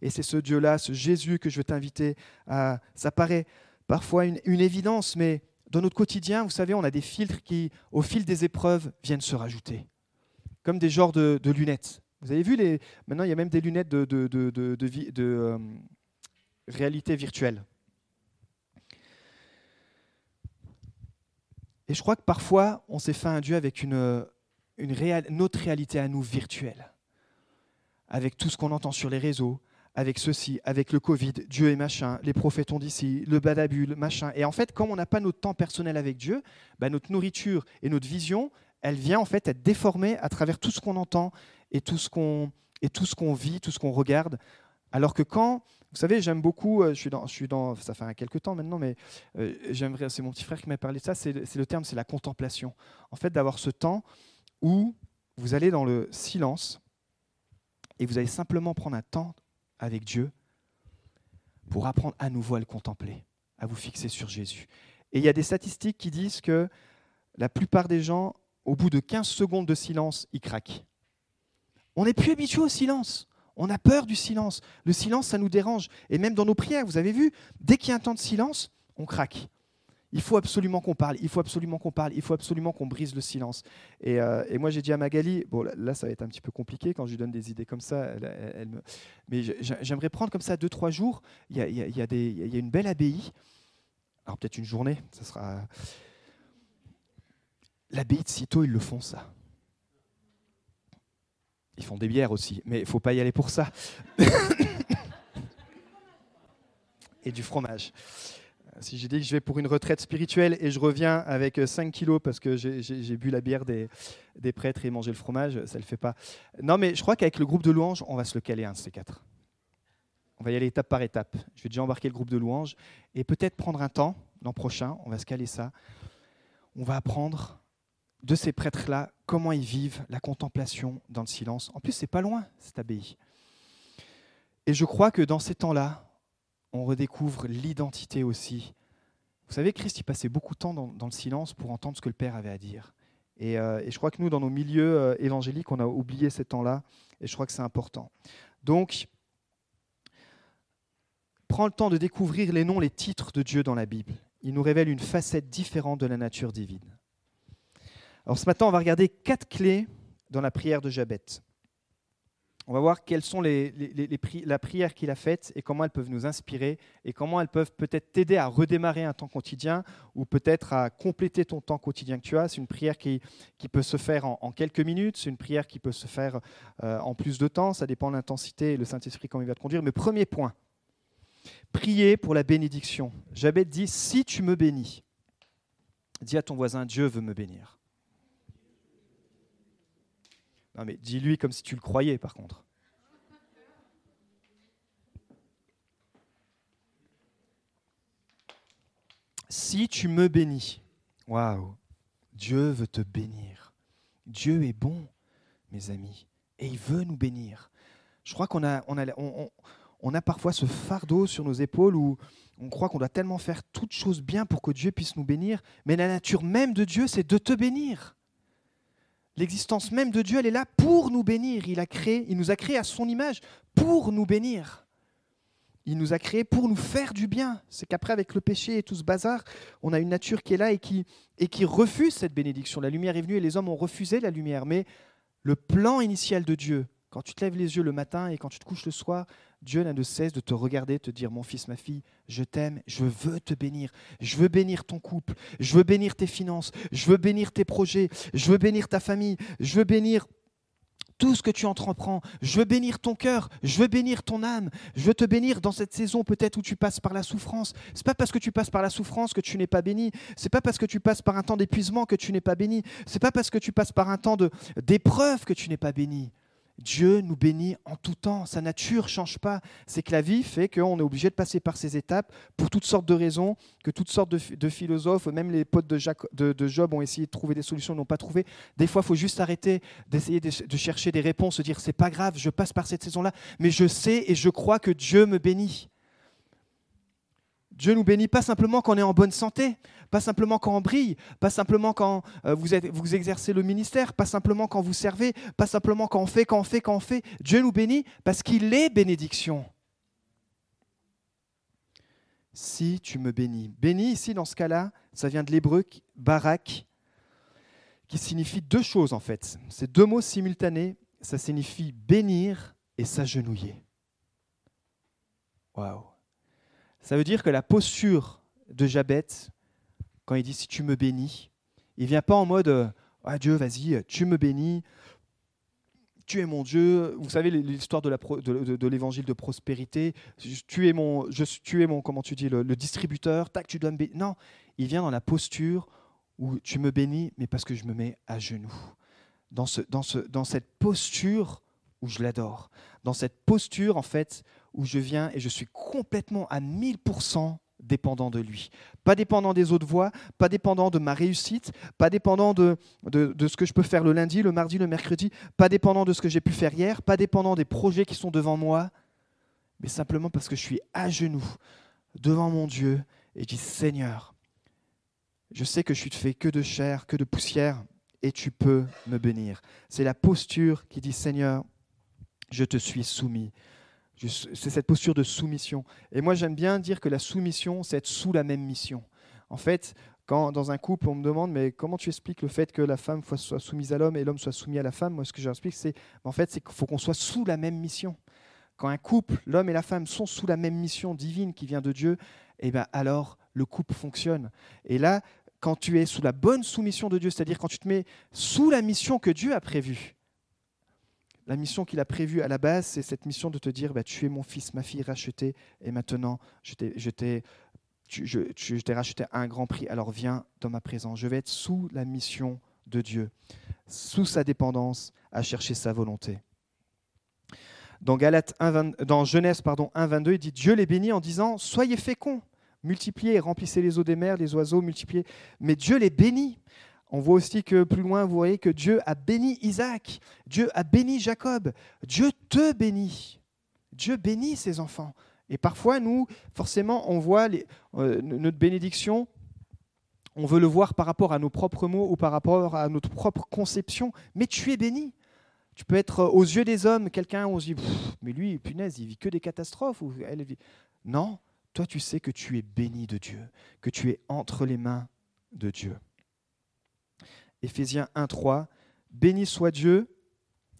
Et c'est ce Dieu-là, ce Jésus que je veux t'inviter à... Ça paraît parfois une, évidence, mais dans notre quotidien, vous savez, on a des filtres qui, au fil des épreuves, viennent se rajouter. Comme des genres de, lunettes. Vous avez vu, les... maintenant, il y a même des lunettes de, de, de euh, réalité virtuelle. Et je crois que parfois, on s'est fait un Dieu avec une, une autre réalité à nous virtuelle. Avec tout ce qu'on entend sur les réseaux, avec ceci, avec le Covid, Dieu et machin, les prophètes ont dit ci, le badabule, machin. Et en fait, comme on n'a pas notre temps personnel avec Dieu, bah, notre nourriture et notre vision, elle vient en fait être déformée à travers tout ce qu'on entend et tout ce qu'on et tout ce qu'on vit, tout ce qu'on regarde. Alors que quand vous savez, j'aime beaucoup, euh, je suis, dans, je suis dans, ça fait quelques temps maintenant, mais euh, j'aimerais, c'est mon petit frère qui m'a parlé de ça, c'est, le terme, c'est la contemplation. En fait, d'avoir ce temps où vous allez dans le silence et vous allez simplement prendre un temps avec Dieu pour apprendre à nouveau à le contempler, à vous fixer sur Jésus. Et il y a des statistiques qui disent que la plupart des gens, au bout de 15 secondes de silence, ils craquent. On n'est plus habitué au silence. On a peur du silence. Le silence, ça nous dérange. Et même dans nos prières, vous avez vu, dès qu'il y a un temps de silence, on craque. Il faut absolument qu'on parle, il faut absolument qu'on parle, il faut absolument qu'on brise le silence. Et, euh, moi, j'ai dit à Magali, bon, là, ça va être un petit peu compliqué quand je lui donne des idées comme ça, mais j'aimerais prendre comme ça deux, trois jours. Il il y a une belle abbaye, alors peut-être une journée, ça sera. L'abbaye de Citeaux, ils le font ça. Ils font des bières aussi, mais il faut pas y aller pour ça. et du fromage. Si j'ai dit que je vais pour une retraite spirituelle et je reviens avec 5 kilos parce que j'ai bu la bière des, des, prêtres et mangé le fromage, ça ne le fait pas. Non, mais je crois qu'avec le groupe de louanges, on va se le caler un de ces quatre. On va y aller étape par étape. Je vais déjà embarquer le groupe de louanges et peut-être prendre un temps l'an prochain, on va se caler ça. On va apprendre de ces prêtres-là comment ils vivent la contemplation dans le silence. En plus, c'est pas loin, cette abbaye. Et je crois que dans ces temps-là, on redécouvre l'identité aussi. Vous savez, Christ, il passait beaucoup de temps dans, le silence pour entendre ce que le Père avait à dire. Et, euh, je crois que nous, dans nos milieux euh, évangéliques, on a oublié ces temps-là, et je crois que c'est important. Donc, prends le temps de découvrir les noms, les titres de Dieu dans la Bible. Il nous révèle une facette différente de la nature divine. Alors ce matin, on va regarder quatre clés dans la prière de Jabet. On va voir quelles sont les, la prière qu'il a faite et comment elles peuvent nous inspirer et comment elles peuvent peut-être t'aider à redémarrer un temps quotidien ou peut-être à compléter ton temps quotidien que tu as. C'est une prière qui, peut se faire en, quelques minutes, c'est une prière qui peut se faire euh, en plus de temps, ça dépend de l'intensité et le Saint-Esprit comment il va te conduire. Mais premier point, prier pour la bénédiction. Jabet dit, si tu me bénis, dis à ton voisin, Dieu veut me bénir. Non mais dis-lui comme si tu le croyais par contre. Si tu me bénis, waouh, Dieu veut te bénir. Dieu est bon, mes amis, et il veut nous bénir. Je crois qu'on a, on a, on, a parfois ce fardeau sur nos épaules où on croit qu'on doit tellement faire toutes choses bien pour que Dieu puisse nous bénir, mais la nature même de Dieu, c'est de te bénir. L'existence même de Dieu, elle est là pour nous bénir. Il, a créé, il nous a créés à son image pour nous bénir. Il nous a créés pour nous faire du bien. C'est qu'après, avec le péché et tout ce bazar, on a une nature qui est là et qui, et qui refuse cette bénédiction. La lumière est venue et les hommes ont refusé la lumière. Mais le plan initial de Dieu, quand tu te lèves les yeux le matin et quand tu te couches le soir, Dieu n'a de cesse de te regarder, de te dire, mon fils, ma fille, je t'aime, je veux te bénir, je veux bénir ton couple, je veux bénir tes finances, je veux bénir tes projets, je veux bénir ta famille, je veux bénir tout ce que tu entreprends. Je veux bénir ton cœur, je veux bénir ton âme, je veux te bénir dans cette saison peut-être où tu passes par la souffrance. C'est pas parce que tu passes par la souffrance que tu n'es pas béni. C'est pas parce que tu passes par un temps d'épuisement que tu n'es pas béni. C'est pas parce que tu passes par un temps d'épreuve que tu n'es pas béni. Dieu nous bénit en tout temps. Sa nature ne change pas. C'est que la vie fait qu'on est obligé de passer par ces étapes pour toutes sortes de raisons, que toutes sortes de, philosophes, même les potes de, Job ont essayé de trouver des solutions, n'ont pas trouvé. Des fois, il faut juste arrêter d'essayer de, chercher des réponses, se dire c'est pas grave, je passe par cette saison-là, mais je sais et je crois que Dieu me bénit. Dieu nous bénit pas simplement quand on est en bonne santé, pas simplement quand on brille, pas simplement quand euh, vous, exercez le ministère, pas simplement quand vous servez, pas simplement quand on fait, quand on fait, quand on fait. Dieu nous bénit parce qu'il est bénédiction. Si tu me bénis. Béni ici, dans ce cas-là, ça vient de l'hébreu barak, qui signifie deux choses en fait. Ces deux mots simultanés, ça signifie bénir et s'agenouiller. Waouh! Ça veut dire que la posture de Jabet, quand il dit si tu me bénis, il vient pas en mode ah Dieu, vas-y, tu me bénis, tu es mon Dieu. Vous savez l'histoire de l'évangile de, prospérité. Tu es mon, je, tu es mon, comment tu dis, le, distributeur. Tac, tu dois me bénir. Non, il vient dans la posture où tu me bénis, mais parce que je me mets à genoux. Dans, dans cette posture où je l'adore. Dans cette posture, en fait, où je viens et je suis complètement à 1000% dépendant de lui. Pas dépendant des autres voies, pas dépendant de ma réussite, pas dépendant de, de, ce que je peux faire le lundi, le mardi, le mercredi, pas dépendant de ce que j'ai pu faire hier, pas dépendant des projets qui sont devant moi, mais simplement parce que je suis à genoux devant mon Dieu et je dis Seigneur, je sais que je suis fait que de chair, que de poussière, et tu peux me bénir. C'est la posture qui dit Seigneur, je te suis soumis. C'est cette posture de soumission. Et moi, j'aime bien dire que la soumission, c'est être sous la même mission. En fait, quand dans un couple, on me demande, mais comment tu expliques le fait que la femme soit soumise à l'homme et l'homme soit soumis à la femme? Moi, ce que j'explique, c'est en fait, qu'il faut qu'on soit sous la même mission. Quand un couple, l'homme et la femme, sont sous la même mission divine qui vient de Dieu, eh bien alors le couple fonctionne. Et là, quand tu es sous la bonne soumission de Dieu, c'est-à-dire quand tu te mets sous la mission que Dieu a prévue, La mission qu'il a prévue à la base, c'est cette mission de te dire, bah, tu es mon fils, ma fille rachetée, et maintenant je t'ai racheté à un grand prix, alors viens dans ma présence. Je vais être sous la mission de Dieu, sous sa dépendance, à chercher sa volonté. Dans, Galate dans Genèse pardon, 1, 22, il dit Dieu les bénit en disant Soyez féconds, multipliez remplissez les eaux des mers, les oiseaux, multipliez. Mais Dieu les bénit. On voit aussi que plus loin, vous voyez que Dieu a béni Isaac, Dieu a béni Jacob, Dieu te bénit. Dieu bénit ses enfants. Et parfois, nous, forcément, on voit euh, notre bénédiction, on veut le voir par rapport à nos propres mots ou par rapport à notre propre conception, mais tu es béni. Tu peux être euh, aux yeux des hommes quelqu'un, on se dit, mais lui, punaise, il vit que des catastrophes. Non, toi tu sais que tu es béni de Dieu, que tu es entre les mains de Dieu. Éphésiens 1.3, Béni soit Dieu,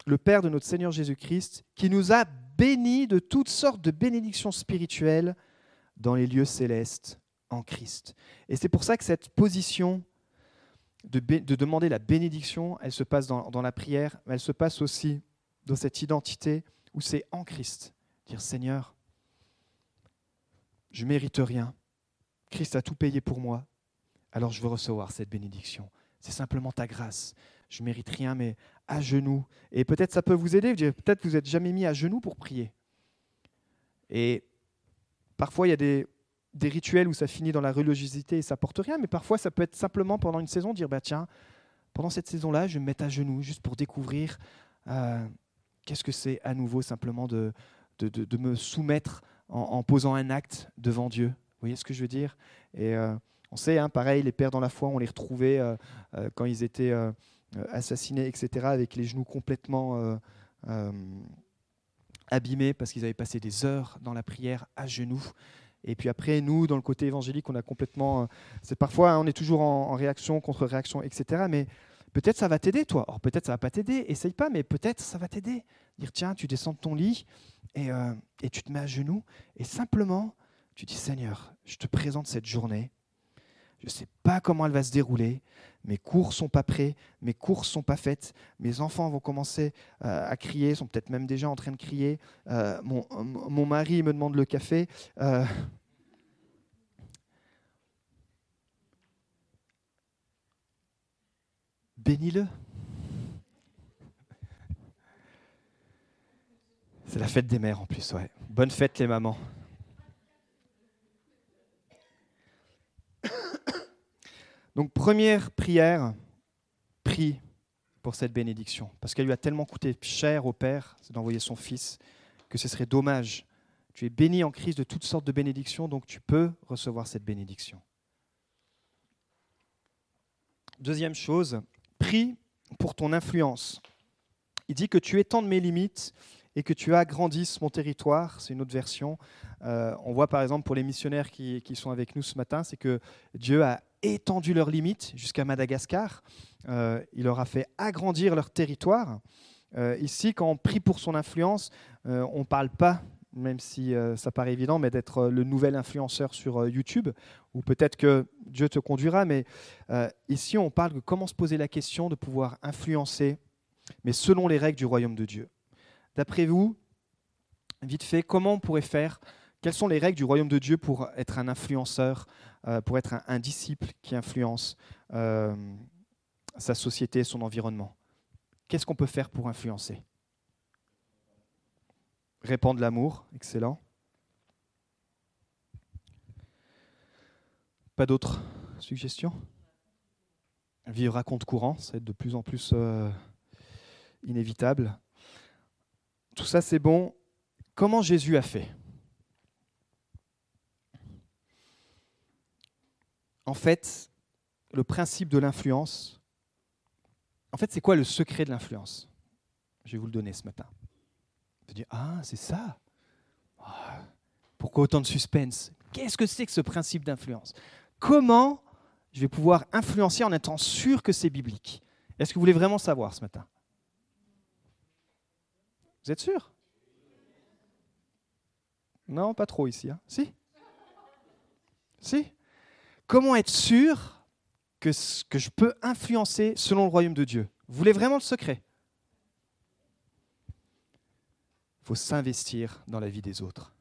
le Père de notre Seigneur Jésus-Christ, qui nous a bénis de toutes sortes de bénédictions spirituelles dans les lieux célestes en Christ. Et c'est pour ça que cette position de, demander la bénédiction, elle se passe dans, la prière, mais elle se passe aussi dans cette identité où c'est en Christ. Dire Seigneur, je mérite rien. Christ a tout payé pour moi. Alors je veux recevoir cette bénédiction. C'est simplement ta grâce. Je mérite rien, mais à genoux. Et peut-être ça peut vous aider. Peut-être vous n'êtes jamais mis à genoux pour prier. Et parfois, il y a des, rituels où ça finit dans la religiosité et ça porte rien, mais parfois, ça peut être simplement pendant une saison dire bah, tiens, pendant cette saison-là, je vais me mettre à genoux juste pour découvrir euh, qu'est-ce que c'est à nouveau simplement de, de, de, me soumettre en, posant un acte devant Dieu. Vous voyez ce que je veux dire? Et euh, on sait, hein, pareil, les pères dans la foi, on les retrouvait euh, euh, quand ils étaient assassinés, etc., avec les genoux complètement abîmés parce qu'ils avaient passé des heures dans la prière à genoux. Et puis après, nous, dans le côté évangélique, on a complètement. C'est parfois, hein, on est toujours en, réaction, contre-réaction, etc. Mais peut-être ça va t'aider, toi. Or, peut-être ça va pas t'aider. Essaye pas, mais peut-être ça va t'aider. Dire, tiens, tu descends de ton lit et, et tu te mets à genoux et simplement, tu dis, Seigneur, je te présente cette journée. Je ne sais pas comment elle va se dérouler. Mes cours sont pas prêts, mes courses sont pas faites. Mes enfants vont commencer euh, à crier, sont peut-être même déjà en train de crier. Euh, mon, mari me demande le café. Euh, bénis-le. C'est la fête des mères en plus, ouais. Bonne fête les mamans. Donc première prière, prie pour cette bénédiction, parce qu'elle lui a tellement coûté cher au Père, d'envoyer son Fils, que ce serait dommage. Tu es béni en Christ de toutes sortes de bénédictions, donc tu peux recevoir cette bénédiction. Deuxième chose, prie pour ton influence. Il dit que tu étendes mes limites et que tu agrandisses mon territoire. C'est une autre version. Euh, on voit par exemple pour les missionnaires qui, sont avec nous ce matin, c'est que Dieu a étendu leurs limites jusqu'à Madagascar. Euh, il leur a fait agrandir leur territoire. Euh, ici, quand on prie pour son influence, on ne parle pas, même si ça paraît évident, mais d'être le nouvel influenceur sur YouTube, ou peut-être que Dieu te conduira, mais ici, on parle de comment se poser la question de pouvoir influencer, mais selon les règles du royaume de Dieu. D'après vous, vite fait, comment on pourrait faire Quelles sont les règles du royaume de Dieu pour être un influenceur euh, pour être un, disciple qui influence euh, sa société, son environnement? Qu'est-ce qu'on peut faire pour influencer? Répandre l'amour, excellent. Pas d'autres suggestions? Vivre à compte courant, ça va être de plus en plus euh, inévitable. Tout ça, c'est bon. Comment Jésus a fait? En fait, le principe de l'influence, en fait, c'est quoi le secret de l'influence? Je vais vous le donner ce matin. Vous dire, ah, c'est ça. Ah, pourquoi autant de suspense? Qu'est-ce que c'est que ce principe d'influence? Comment je vais pouvoir influencer en étant sûr que c'est biblique? Est-ce que vous voulez vraiment savoir ce matin? Vous êtes sûr? Non, pas trop ici. Hein si Si Comment être sûr que, que je peux influencer selon le royaume de Dieu? Vous voulez vraiment le secret? Faut s'investir dans la vie des autres.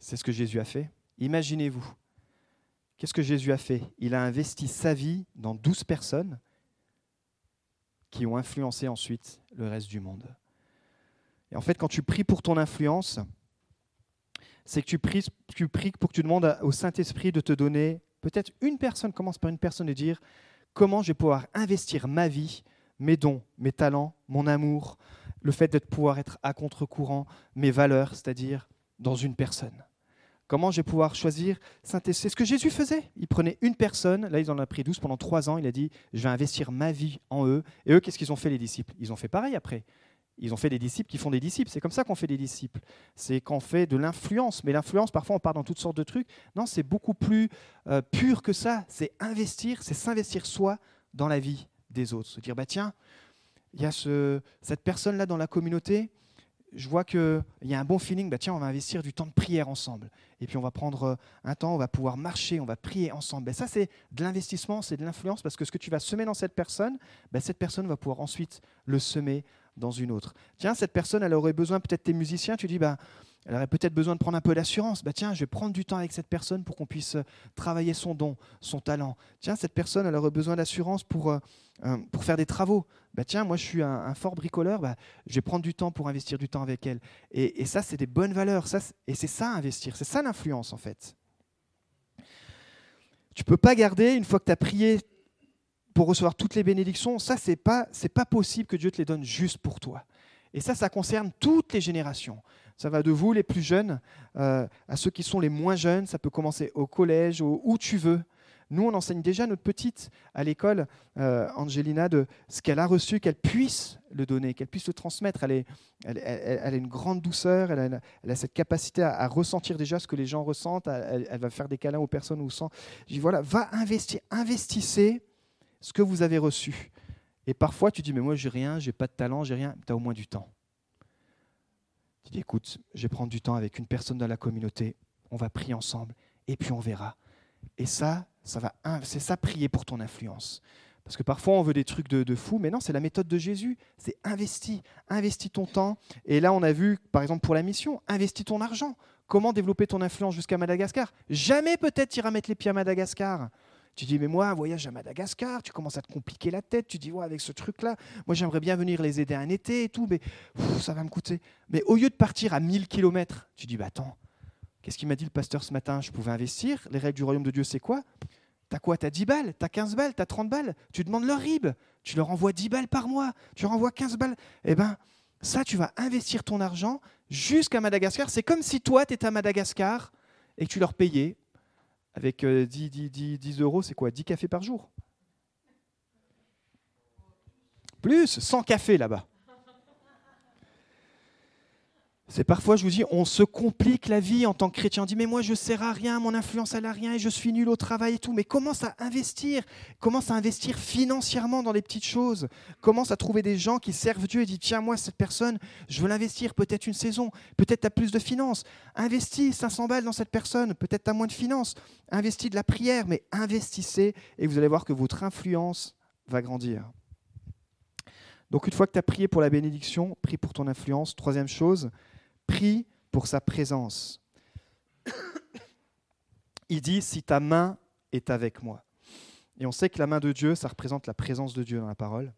C'est ce que Jésus a fait. Imaginez-vous. Qu'est-ce que Jésus a fait? Il a investi sa vie dans douze personnes qui ont influencé ensuite le reste du monde. Et en fait, quand tu pries pour ton influence, c'est que tu pries, pour que tu demandes au Saint-Esprit de te donner peut-être une personne, commence par une personne et dire comment je vais pouvoir investir ma vie, mes dons, mes talents, mon amour, le fait de pouvoir être à contre-courant, mes valeurs, c'est-à-dire dans une personne. Comment je vais pouvoir choisir C'est ce que Jésus faisait. Il prenait une personne, là il en a pris douze pendant trois ans, il a dit, je vais investir ma vie en eux. Et eux, qu'est-ce qu'ils ont fait les disciples? Ils ont fait pareil après. Ils ont fait des disciples qui font des disciples. C'est comme ça qu'on fait des disciples. C'est qu'on fait de l'influence. Mais l'influence, parfois, on part dans toutes sortes de trucs. Non, c'est beaucoup plus euh, pur que ça. C'est investir, c'est s'investir soi dans la vie des autres. Se dire, bah tiens, il y a ce, cette personne-là dans la communauté, je vois qu'il y a un bon feeling, bah tiens, on va investir du temps de prière ensemble. Et puis on va prendre euh, un temps, on va pouvoir marcher, on va prier ensemble. Ben ça, c'est de l'investissement, c'est de l'influence, parce que ce que tu vas semer dans cette personne, ben cette personne va pouvoir ensuite le semer dans une autre. Tiens, cette personne, elle aurait besoin peut-être tes musiciens, tu dis, bah, elle aurait peut-être besoin de prendre un peu d'assurance. Bah, tiens, je vais prendre du temps avec cette personne pour qu'on puisse euh, travailler son don, son talent. Tiens, cette personne, elle aurait besoin d'assurance pour, euh, euh, pour faire des travaux. Bah, tiens, moi, je suis un, fort bricoleur, bah, je vais prendre du temps pour investir du temps avec elle. Et, ça, c'est des bonnes valeurs. Ça, et c'est ça, investir. C'est ça l'influence, en fait. Tu peux pas garder, une fois que tu as prié pour recevoir toutes les bénédictions, ça, c'est pas, pas possible que Dieu te les donne juste pour toi. Et ça, ça concerne toutes les générations. Ça va de vous, les plus jeunes, euh, à ceux qui sont les moins jeunes. Ça peut commencer au collège, ou où tu veux. Nous, on enseigne déjà notre petite à l'école, euh, Angelina, de ce qu'elle a reçu, qu'elle puisse le donner, qu'elle puisse le transmettre. Elle, est, elle, elle, a une grande douceur, elle a, cette capacité à, ressentir déjà ce que les gens ressentent. Elle, va faire des câlins aux personnes où sent. Je dis voilà, va investir, investissez ce que vous avez reçu. Et parfois, tu dis mais moi, j'ai rien, j'ai pas de talent, j'ai rien. Tu as au moins du temps. Tu dis, écoute, je vais prendre du temps avec une personne dans la communauté, on va prier ensemble, et puis on verra. Et ça, ça va, c'est ça prier pour ton influence. Parce que parfois on veut des trucs de, fou, mais non, c'est la méthode de Jésus. C'est investi, investis ton temps. Et là, on a vu, par exemple, pour la mission, investis ton argent. Comment développer ton influence jusqu'à Madagascar? Jamais peut-être tu iras mettre les pieds à Madagascar. Tu dis, mais moi, voyage à Madagascar, tu commences à te compliquer la tête. Tu dis, avec ce truc-là, moi, j'aimerais bien venir les aider un été et tout, mais ça va me coûter. Mais au lieu de partir à 1000 km, tu dis, bah attends, qu'est-ce qu'il m'a dit le pasteur ce matin? Je pouvais investir. Les règles du royaume de Dieu, c'est quoi? T'as quoi? T'as 10 balles? T'as 15 balles? T'as 30 balles? Tu demandes leur RIB. Tu leur envoies 10 balles par mois. Tu leur envoies 15 balles. Eh bien, ça, tu vas investir ton argent jusqu'à Madagascar. C'est comme si toi, tu étais à Madagascar et que tu leur payais avec 10, 10, 10, euros, c'est quoi? 10 cafés par jour? Plus, 100 cafés là-bas. C'est parfois, je vous dis, on se complique la vie en tant que chrétien. On dit, mais moi, je ne sers à rien, mon influence, elle n'a rien, et je suis nul au travail et tout. Mais commence à investir? Commence à investir financièrement dans les petites choses? Commence à trouver des gens qui servent Dieu et dit, tiens, moi, cette personne, je veux l'investir, peut-être une saison, peut-être tu as plus de finances. Investis 500 balles dans cette personne, peut-être tu as moins de finances. Investis de la prière, mais investissez et vous allez voir que votre influence va grandir. Donc, une fois que tu as prié pour la bénédiction, prie pour ton influence. Troisième chose, prie pour sa présence. Il dit, si ta main est avec moi. Et on sait que la main de Dieu, ça représente la présence de Dieu dans la parole.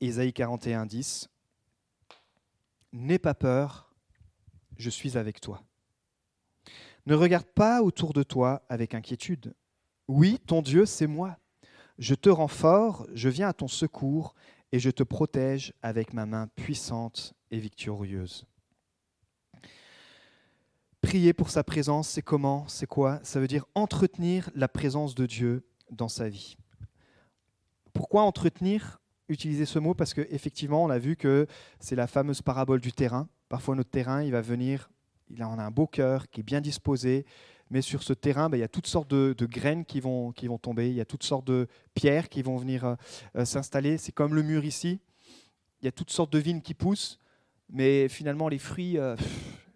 Ésaïe 41, 10. N'aie pas peur, je suis avec toi. Ne regarde pas autour de toi avec inquiétude. Oui, ton Dieu, c'est moi. Je te rends fort, je viens à ton secours, et je te protège avec ma main puissante et victorieuse. Prier pour sa présence, c'est comment? C'est quoi? Ça veut dire entretenir la présence de Dieu dans sa vie. Pourquoi entretenir? Utiliser ce mot parce qu'effectivement, on a vu que c'est la fameuse parabole du terrain. Parfois, notre terrain, il va venir, il en a un beau cœur qui est bien disposé, mais sur ce terrain, ben, il y a toutes sortes de, graines qui vont, qui vont tomber, il y a toutes sortes de pierres qui vont venir euh, euh, s'installer. C'est comme le mur ici. Il y a toutes sortes de vignes qui poussent, mais finalement, les fruits, euh,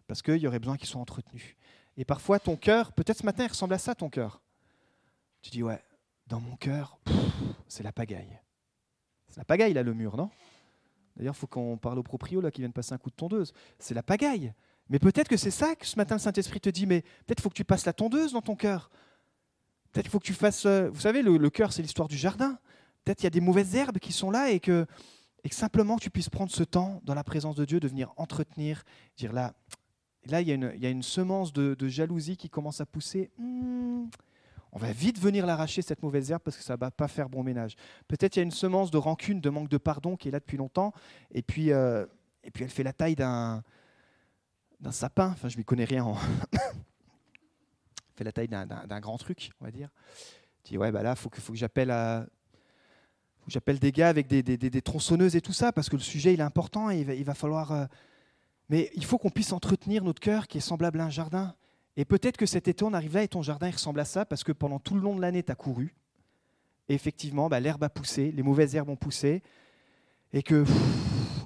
parce qu'il y aurait besoin qu'ils soient entretenus. Et parfois, ton cœur, peut-être ce matin, il ressemble à ça, ton cœur. Tu dis, ouais, dans mon cœur, c'est la pagaille. C'est la pagaille, là, le mur, non? D'ailleurs, il faut qu'on parle au proprio, là, qui vient de passer un coup de tondeuse. C'est la pagaille. Mais peut-être que c'est ça que ce matin le Saint-Esprit te dit, mais peut-être faut que tu passes la tondeuse dans ton cœur. Peut-être faut que tu fasses... Euh, vous savez, le, cœur, c'est l'histoire du jardin. Peut-être qu'il y a des mauvaises herbes qui sont là et que, et simplement tu puisses prendre ce temps dans la présence de Dieu, de venir entretenir, dire là, là il y a une, il y a une semence de, jalousie qui commence à pousser. Hmm, on va vite venir l'arracher, cette mauvaise herbe, parce que ça ne va pas faire bon ménage. Peut-être il y a une semence de rancune, de manque de pardon qui est là depuis longtemps, et puis, euh, et puis elle fait la taille d'un, d'un sapin. Enfin, je m'y connais rien. En fait la taille d'un grand truc, on va dire. Tu dis, ouais, bah là, il faut que, faut que j'appelle. J'appelle des gars avec des, des, des, tronçonneuses et tout ça, parce que le sujet il est important il va, il va falloir. Euh, mais il faut qu'on puisse entretenir notre cœur qui est semblable à un jardin. Et peut-être que cet été, on arrive là et ton jardin il ressemble à ça parce que pendant tout le long de l'année, tu as couru. Et effectivement, bah, l'herbe a poussé, les mauvaises herbes ont poussé. Et que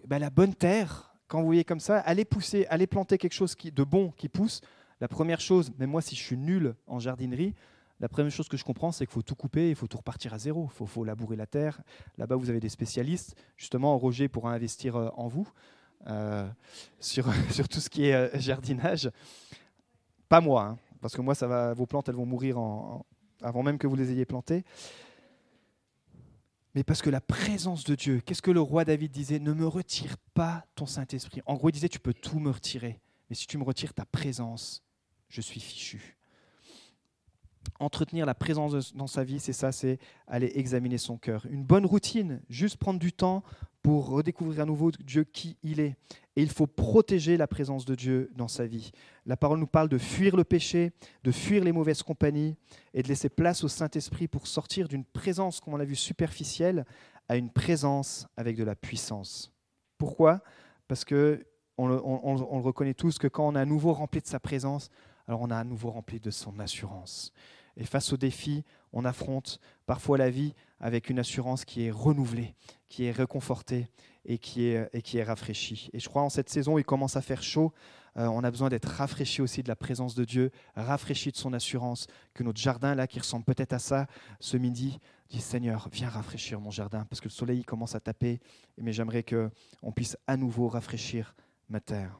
bah, la bonne terre, quand vous voyez comme ça, allez pousser, allez planter quelque chose de bon qui pousse. La première chose, même moi si je suis nul en jardinerie, la première chose que je comprends, c'est qu'il faut tout couper, il faut tout repartir à zéro, il faut, labourer la terre. Là-bas, vous avez des spécialistes. Justement, Roger pourra investir euh, en vous euh, sur, sur tout ce qui est euh, jardinage. Pas moi, hein, parce que moi, ça va, vos plantes, elles vont mourir avant même que vous les ayez plantées. Mais parce que la présence de Dieu, qu'est-ce que le roi David disait? Ne me retire pas ton Saint-Esprit. En gros, il disait Tu peux tout me retirer, mais si tu me retires ta présence, je suis fichu. Entretenir la présence dans sa vie, c'est ça, c'est aller examiner son cœur. Une bonne routine, juste prendre du temps pour redécouvrir à nouveau Dieu qui il est. Et il faut protéger la présence de Dieu dans sa vie. La parole nous parle de fuir le péché, de fuir les mauvaises compagnies et de laisser place au Saint-Esprit pour sortir d'une présence, comme on l'a vu, superficielle à une présence avec de la puissance. Pourquoi? Parce que on on le, reconnaît tous que quand on est à nouveau rempli de sa présence, alors on a à nouveau rempli de son assurance. Et face aux défis, on affronte parfois la vie avec une assurance qui est renouvelée, qui est réconfortée et qui est, et qui est rafraîchie. Et je crois en cette saison, il commence à faire chaud. Euh, on a besoin d'être rafraîchi aussi de la présence de Dieu, rafraîchi de son assurance, que notre jardin, là, qui ressemble peut-être à ça, ce midi, dit Seigneur, viens rafraîchir mon jardin, parce que le soleil commence à taper, mais j'aimerais qu'on puisse à nouveau rafraîchir ma terre.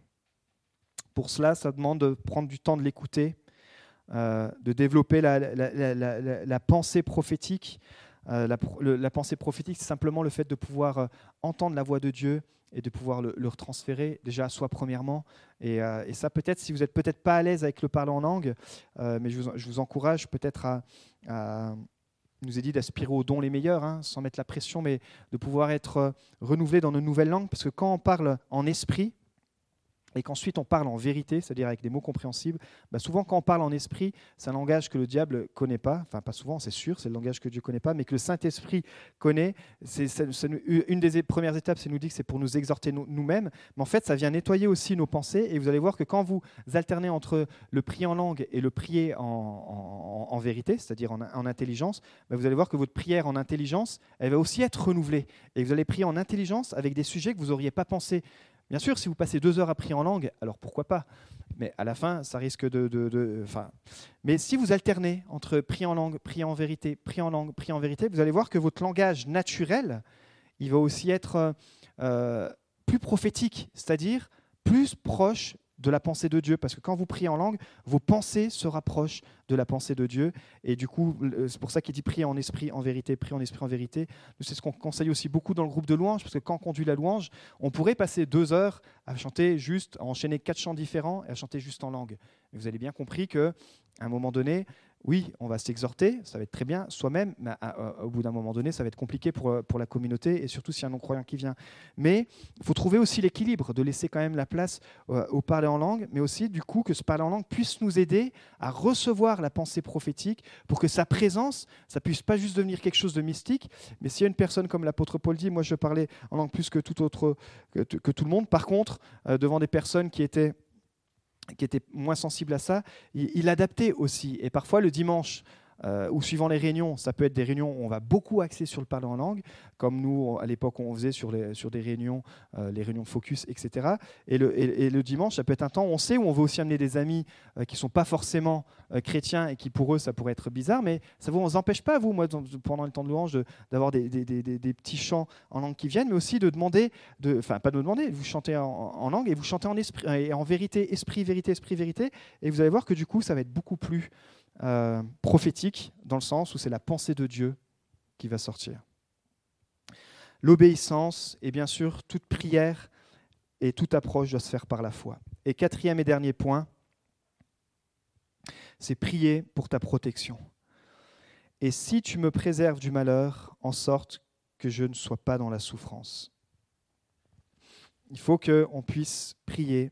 Pour cela, ça demande de prendre du temps de l'écouter, euh, de développer la, pensée prophétique. Euh, la, pensée prophétique, c'est simplement le fait de pouvoir euh, entendre la voix de Dieu et de pouvoir le, retransférer déjà à soi premièrement. Et, ça, peut-être, si vous n'êtes peut-être pas à l'aise avec le parler en langue, mais je vous, encourage peut-être à, nous est dit d'aspirer aux dons les meilleurs, hein, sans mettre la pression, mais de pouvoir être renouvelé dans de nouvelles langues, parce que quand on parle en esprit, et qu'ensuite on parle en vérité, c'est-à-dire avec des mots compréhensibles, bah souvent quand on parle en esprit, c'est un langage que le diable ne connaît pas, enfin pas souvent, c'est sûr, c'est le langage que Dieu ne connaît pas, mais que le Saint-Esprit connaît. C'est, une des premières étapes, c'est nous dit que c'est pour nous exhorter nous-mêmes, mais en fait ça vient nettoyer aussi nos pensées, et vous allez voir que quand vous alternez entre le prier en langue et le prier en, vérité, c'est-à-dire en, intelligence, bah vous allez voir que votre prière en intelligence, elle va aussi être renouvelée, et vous allez prier en intelligence avec des sujets que vous n'auriez pas pensé Bien sûr, si vous passez deux heures à prier en langue, alors pourquoi pas? Mais à la fin, ça risque de... de, mais si vous alternez entre prier en langue, prier en vérité, prier en langue, prier en vérité, vous allez voir que votre langage naturel, il va aussi être euh, plus prophétique, c'est-à-dire plus proche de la pensée de Dieu, parce que quand vous priez en langue, vos pensées se rapprochent de la pensée de Dieu, et du coup, c'est pour ça qu'il dit prier en esprit, en vérité, prier en esprit, en vérité. C'est ce qu'on conseille aussi beaucoup dans le groupe de louange, parce que quand on conduit la louange, on pourrait passer deux heures à chanter juste, à enchaîner quatre chants différents et à chanter juste en langue. Mais vous avez bien compris que un moment donné, oui, on va s'exhorter, ça va être très bien, soi-même, mais au bout d'un moment donné, ça va être compliqué pour, euh, pour la communauté et surtout s'il y a un non-croyant qui vient. Mais il faut trouver aussi l'équilibre, de laisser quand même la place euh, au parler en langue, mais aussi du coup que ce parler en langue puisse nous aider à recevoir la pensée prophétique pour que sa présence, ça puisse pas juste devenir quelque chose de mystique, mais s'il y a une personne comme l'apôtre Paul dit, moi je parlais en langue plus que tout autre, que, tout le monde, par contre, euh, devant des personnes qui étaient qui était moins sensible à ça, il, adaptait aussi. Et parfois, le dimanche, euh, ou suivant les réunions, ça peut être des réunions où on va beaucoup axer sur le parler en langue, comme nous, à l'époque, on faisait sur, des réunions, euh, les réunions focus, etc. Et le, dimanche, ça peut être un temps où on sait où on veut aussi amener des amis euh, qui ne sont pas forcément chrétiens et qui, pour eux, ça pourrait être bizarre, mais ça ne vous empêche pas, vous, moi, pendant le temps de louange, d'avoir des, petits chants en langue qui viennent, mais aussi de demander, de, enfin, pas de demander, vous chantez en, en, langue et vous chantez en, esprit, en vérité, esprit, vérité, esprit, vérité, et vous allez voir que du coup, ça va être beaucoup plus euh, prophétique, dans le sens où c'est la pensée de Dieu qui va sortir. L'obéissance et bien sûr toute prière et toute approche doit se faire par la foi. Et quatrième et dernier point, c'est prier pour ta protection. Et si tu me préserves du malheur, en sorte que je ne sois pas dans la souffrance. Il faut qu'on puisse prier,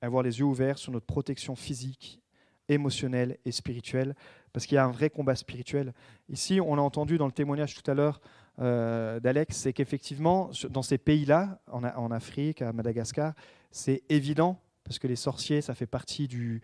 avoir les yeux ouverts sur notre protection physique émotionnel et spirituel, parce qu'il y a un vrai combat spirituel. Ici, on a entendu dans le témoignage tout à l'heure euh, d'Alex, c'est qu'effectivement, dans ces pays-là, en, en, Afrique, à Madagascar, c'est évident, parce que les sorciers, ça fait partie du,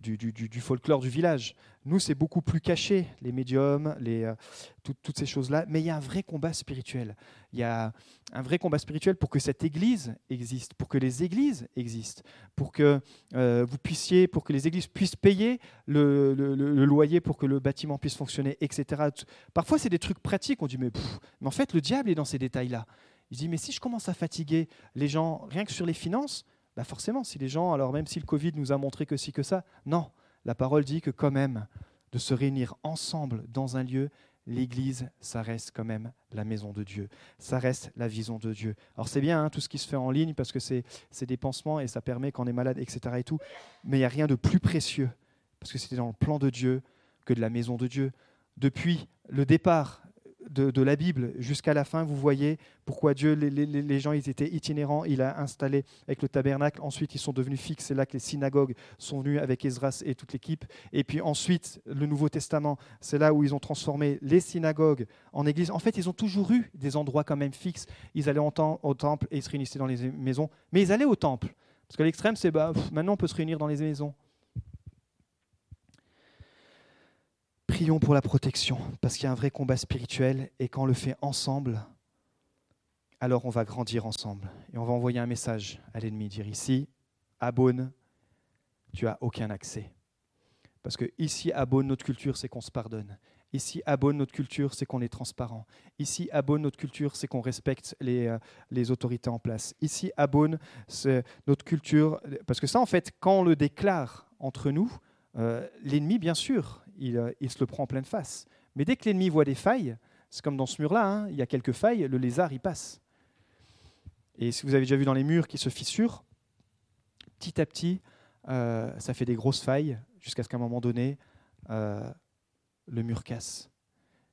du, folklore du village. Nous, c'est beaucoup plus caché, les médiums, euh, toutes ces choses-là. Mais il y a un vrai combat spirituel. Il y a un vrai combat spirituel pour que cette église existe, pour que les églises existent, pour que euh, vous puissiez, pour que les églises puissent payer le, loyer pour que le bâtiment puisse fonctionner, etc. Parfois, c'est des trucs pratiques. On dit, mais, mais en fait, le diable est dans ces détails-là. Il dit, mais si je commence à fatiguer les gens rien que sur les finances, bah, forcément, si les gens, alors même si le Covid nous a montré que si que ça, non, la parole dit que quand même, de se réunir ensemble dans un lieu, l'Église, ça reste quand même la maison de Dieu, ça reste la vision de Dieu. Alors c'est bien hein, tout ce qui se fait en ligne parce que c'est des pansements et ça permet quand on est malade, etc. Et tout, mais il n'y a rien de plus précieux parce que c'était dans le plan de Dieu que de la maison de Dieu. Depuis le départ de, la Bible jusqu'à la fin, vous voyez pourquoi Dieu, les, gens, ils étaient itinérants, il a installé avec le tabernacle, ensuite ils sont devenus fixes, c'est là que les synagogues sont venues avec Esdras et toute l'équipe, et puis ensuite le Nouveau Testament, c'est là où ils ont transformé les synagogues en églises. En fait, ils ont toujours eu des endroits quand même fixes, ils allaient au, temple et ils se réunissaient dans les maisons, mais ils allaient au temple, parce qu'à l'extrême, c'est bah, maintenant on peut se réunir dans les maisons. Prions pour la protection, parce qu'il y a un vrai combat spirituel, et quand on le fait ensemble, alors on va grandir ensemble. Et on va envoyer un message à l'ennemi, dire ici, à Beaune, tu as aucun accès. Parce que ici, à Beaune, notre culture, c'est qu'on se pardonne. Ici, à Beaune, notre culture, c'est qu'on est transparent. Ici, à Beaune, notre culture, c'est qu'on respecte les, euh, autorités en place. Ici, à Beaune, c'est notre culture. Parce que ça, en fait, quand on le déclare entre nous, euh, l'ennemi, bien sûr, euh, il, se le prend en pleine face. Mais dès que l'ennemi voit des failles, c'est comme dans ce mur-là, hein, il y a quelques failles, le lézard, il passe. Et si vous avez déjà vu dans les murs qui se fissurent, petit à petit, euh, ça fait des grosses failles, jusqu'à ce qu'à un moment donné, le mur casse.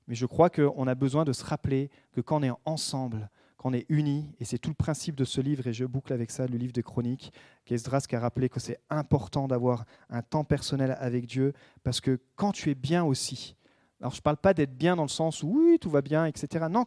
Mais je crois qu'on a besoin de se rappeler que quand on est ensemble, qu'on est unis, et c'est tout le principe de ce livre, et je boucle avec ça le livre des chroniques, qu'Esdras qui a rappelé que c'est important d'avoir un temps personnel avec Dieu, parce que quand tu es bien aussi, alors je ne parle pas d'être bien dans le sens où oui, tout va bien, etc. Non,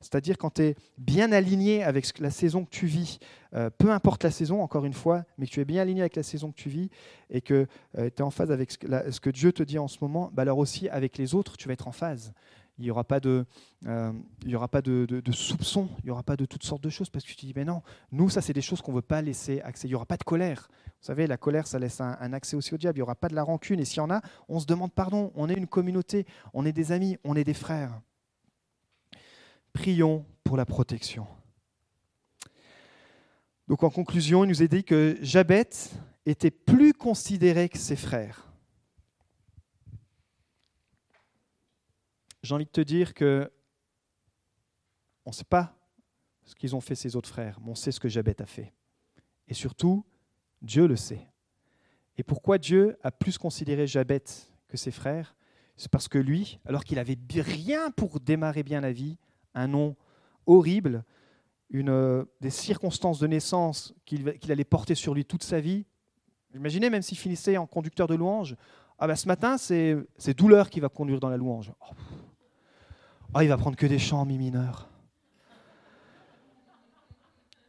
c'est-à-dire quand tu es bien aligné avec la saison que tu vis, euh, peu importe la saison, encore une fois, mais que tu es bien aligné avec la saison que tu vis et que euh, tu es en phase avec ce, que Dieu te dit en ce moment, bah alors aussi avec les autres, tu vas être en phase il n'y aura pas de, euh, il aura pas de, soupçons, il n'y aura pas de toutes sortes de choses, parce que tu te dis, mais non, nous, ça, c'est des choses qu'on ne veut pas laisser accès. Il n'y aura pas de colère. Vous savez, la colère, ça laisse un, accès aussi au diable. Il n'y aura pas de la rancune. Et s'il y en a, on se demande pardon. On est une communauté, on est des amis, on est des frères. Prions pour la protection. Donc en conclusion, il nous est dit que Jabet était plus considéré que ses frères. J'ai envie de te dire que on ne sait pas ce qu'ils ont fait ses autres frères, mais on sait ce que Jabet a fait. Et surtout, Dieu le sait. Et pourquoi Dieu a plus considéré Jabet que ses frères? C'est parce que lui, alors qu'il avait rien pour démarrer bien la vie, un nom horrible, une, euh, des circonstances de naissance qu'il allait porter sur lui toute sa vie. Imaginez même s'il finissait en conducteur de louange. Ah ben ce matin, c'est douleur qui va conduire dans la louange. Oh, Oh, il va prendre que des chants en mi mineur.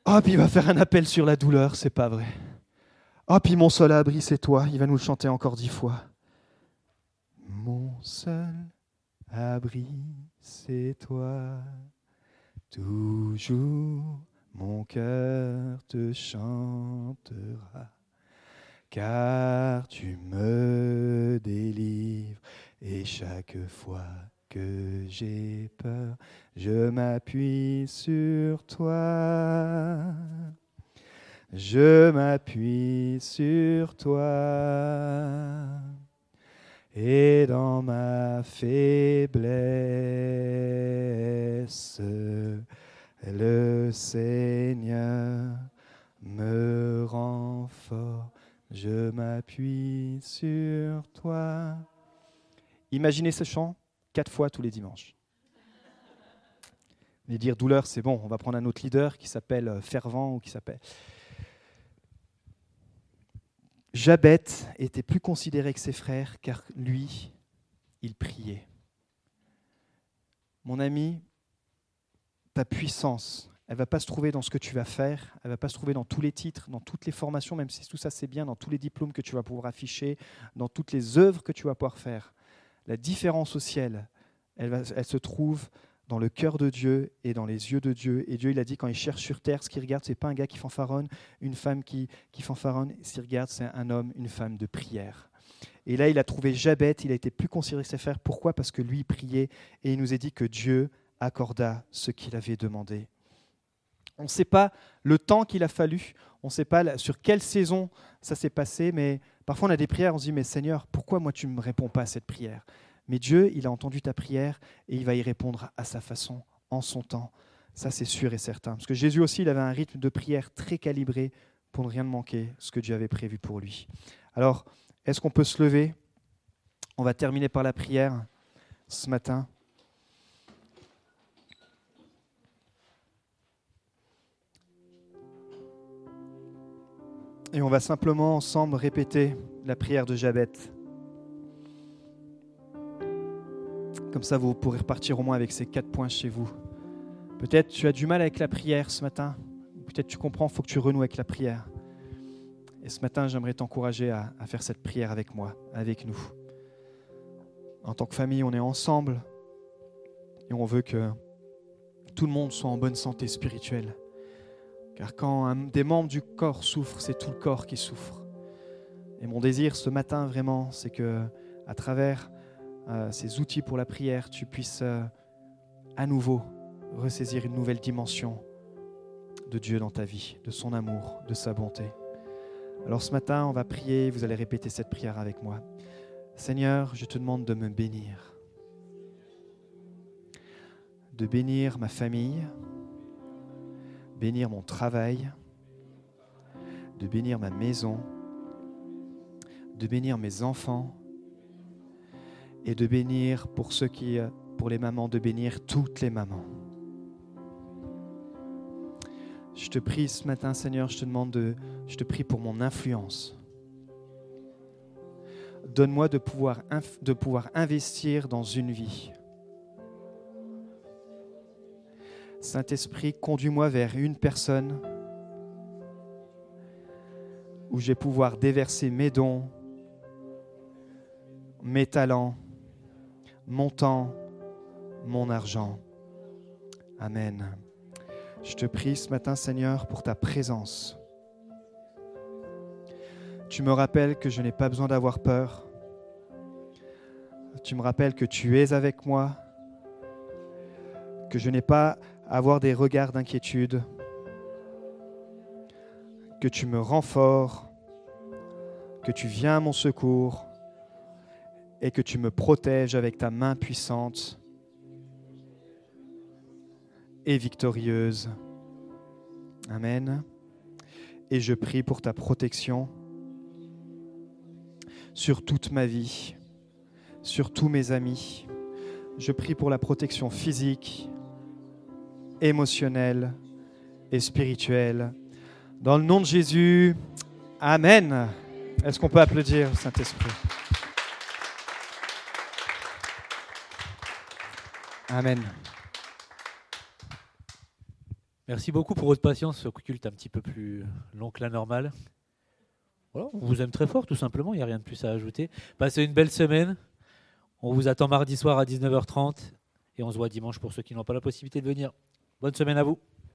Oh, il va faire un appel sur la douleur, c'est pas vrai. Oh, puis mon seul abri, c'est toi, il va nous le chanter encore dix fois. Mon seul abri, c'est toi. Toujours mon cœur te chantera, car tu me délivres et chaque fois que j'ai peur, je m'appuie sur toi. Je m'appuie sur toi. Et dans ma faiblesse, le Seigneur me rend fort. Je m'appuie sur toi. Imaginez ce chant quatre fois tous les dimanches. Et dire douleur, c'est bon, on va prendre un autre leader qui s'appelle euh, Fervent ou qui s'appelle. Jabet était plus considéré que ses frères car lui, il priait. Mon ami, ta puissance, elle va pas se trouver dans ce que tu vas faire, elle va pas se trouver dans tous les titres, dans toutes les formations, même si tout ça c'est bien, dans tous les diplômes que tu vas pouvoir afficher, dans toutes les œuvres que tu vas pouvoir faire. La différence au ciel, elle, se trouve dans le cœur de Dieu et dans les yeux de Dieu. Et Dieu, il a dit, quand il cherche sur terre, ce qu'il regarde, ce n'est pas un gars qui fanfaronne, une femme qui, qui fanfaronne. Ce qu'il regarde, c'est un homme, une femme de prière. Et là, il a trouvé Jabet, il a été plus considéré que ses frères. Pourquoi? Parce que lui, priait et il nous a dit que Dieu accorda ce qu'il avait demandé. On ne sait pas le temps qu'il a fallu, on ne sait pas sur quelle saison ça s'est passé, mais parfois on a des prières, on se dit, mais Seigneur, pourquoi moi tu ne me réponds pas à cette prière? Mais Dieu, il a entendu ta prière et il va y répondre à sa façon, en son temps. Ça, c'est sûr et certain. Parce que Jésus aussi, il avait un rythme de prière très calibré pour ne rien manquer ce que Dieu avait prévu pour lui. Alors, est-ce qu'on peut se lever? On va terminer par la prière ce matin. Et on va simplement ensemble répéter la prière de Jabet. Comme ça, vous pourrez repartir au moins avec ces quatre points chez vous. Peut-être tu as du mal avec la prière ce matin. Peut-être tu comprends, il faut que tu renoues avec la prière. Et ce matin, j'aimerais t'encourager à, à, faire cette prière avec moi, avec nous. En tant que famille, on est ensemble et on veut que tout le monde soit en bonne santé spirituelle. Car quand des membres du corps souffre, c'est tout le corps qui souffre. Et mon désir ce matin, vraiment, c'est que à travers euh, ces outils pour la prière, tu puisses euh, à nouveau ressaisir une nouvelle dimension de Dieu dans ta vie, de son amour, de sa bonté. Alors ce matin, on va prier, vous allez répéter cette prière avec moi. Seigneur, je te demande de me bénir, de bénir ma famille, bénir mon travail, de bénir ma maison, de bénir mes enfants, et de bénir pour ceux qui, pour les mamans, de bénir toutes les mamans. Je te prie ce matin, Seigneur, je te demande de, je te prie pour mon influence. Donne-moi de pouvoir, de pouvoir investir dans une vie. Saint-Esprit, conduis-moi vers une personne où je vais pouvoir déverser mes dons, mes talents, mon temps, mon argent. Amen. Je te prie ce matin, Seigneur, pour ta présence. Tu me rappelles que je n'ai pas besoin d'avoir peur. Tu me rappelles que tu es avec moi, que je n'ai pas avoir des regards d'inquiétude, que tu me rends fort, que tu viens à mon secours et que tu me protèges avec ta main puissante et victorieuse. Amen. Et je prie pour ta protection sur toute ma vie, sur tous mes amis. Je prie pour la protection physique, émotionnelle et spirituelle. Dans le nom de Jésus, Amen. Est-ce qu'on peut applaudir Saint-Esprit? Amen. Merci beaucoup pour votre patience. Ce culte un petit peu plus long que la normale. On vous aime très fort, tout simplement. Il n'y a rien de plus à ajouter. Passez une belle semaine. On vous attend mardi soir à 19h30 et on se voit dimanche pour ceux qui n'ont pas la possibilité de venir. Bonne semaine à vous.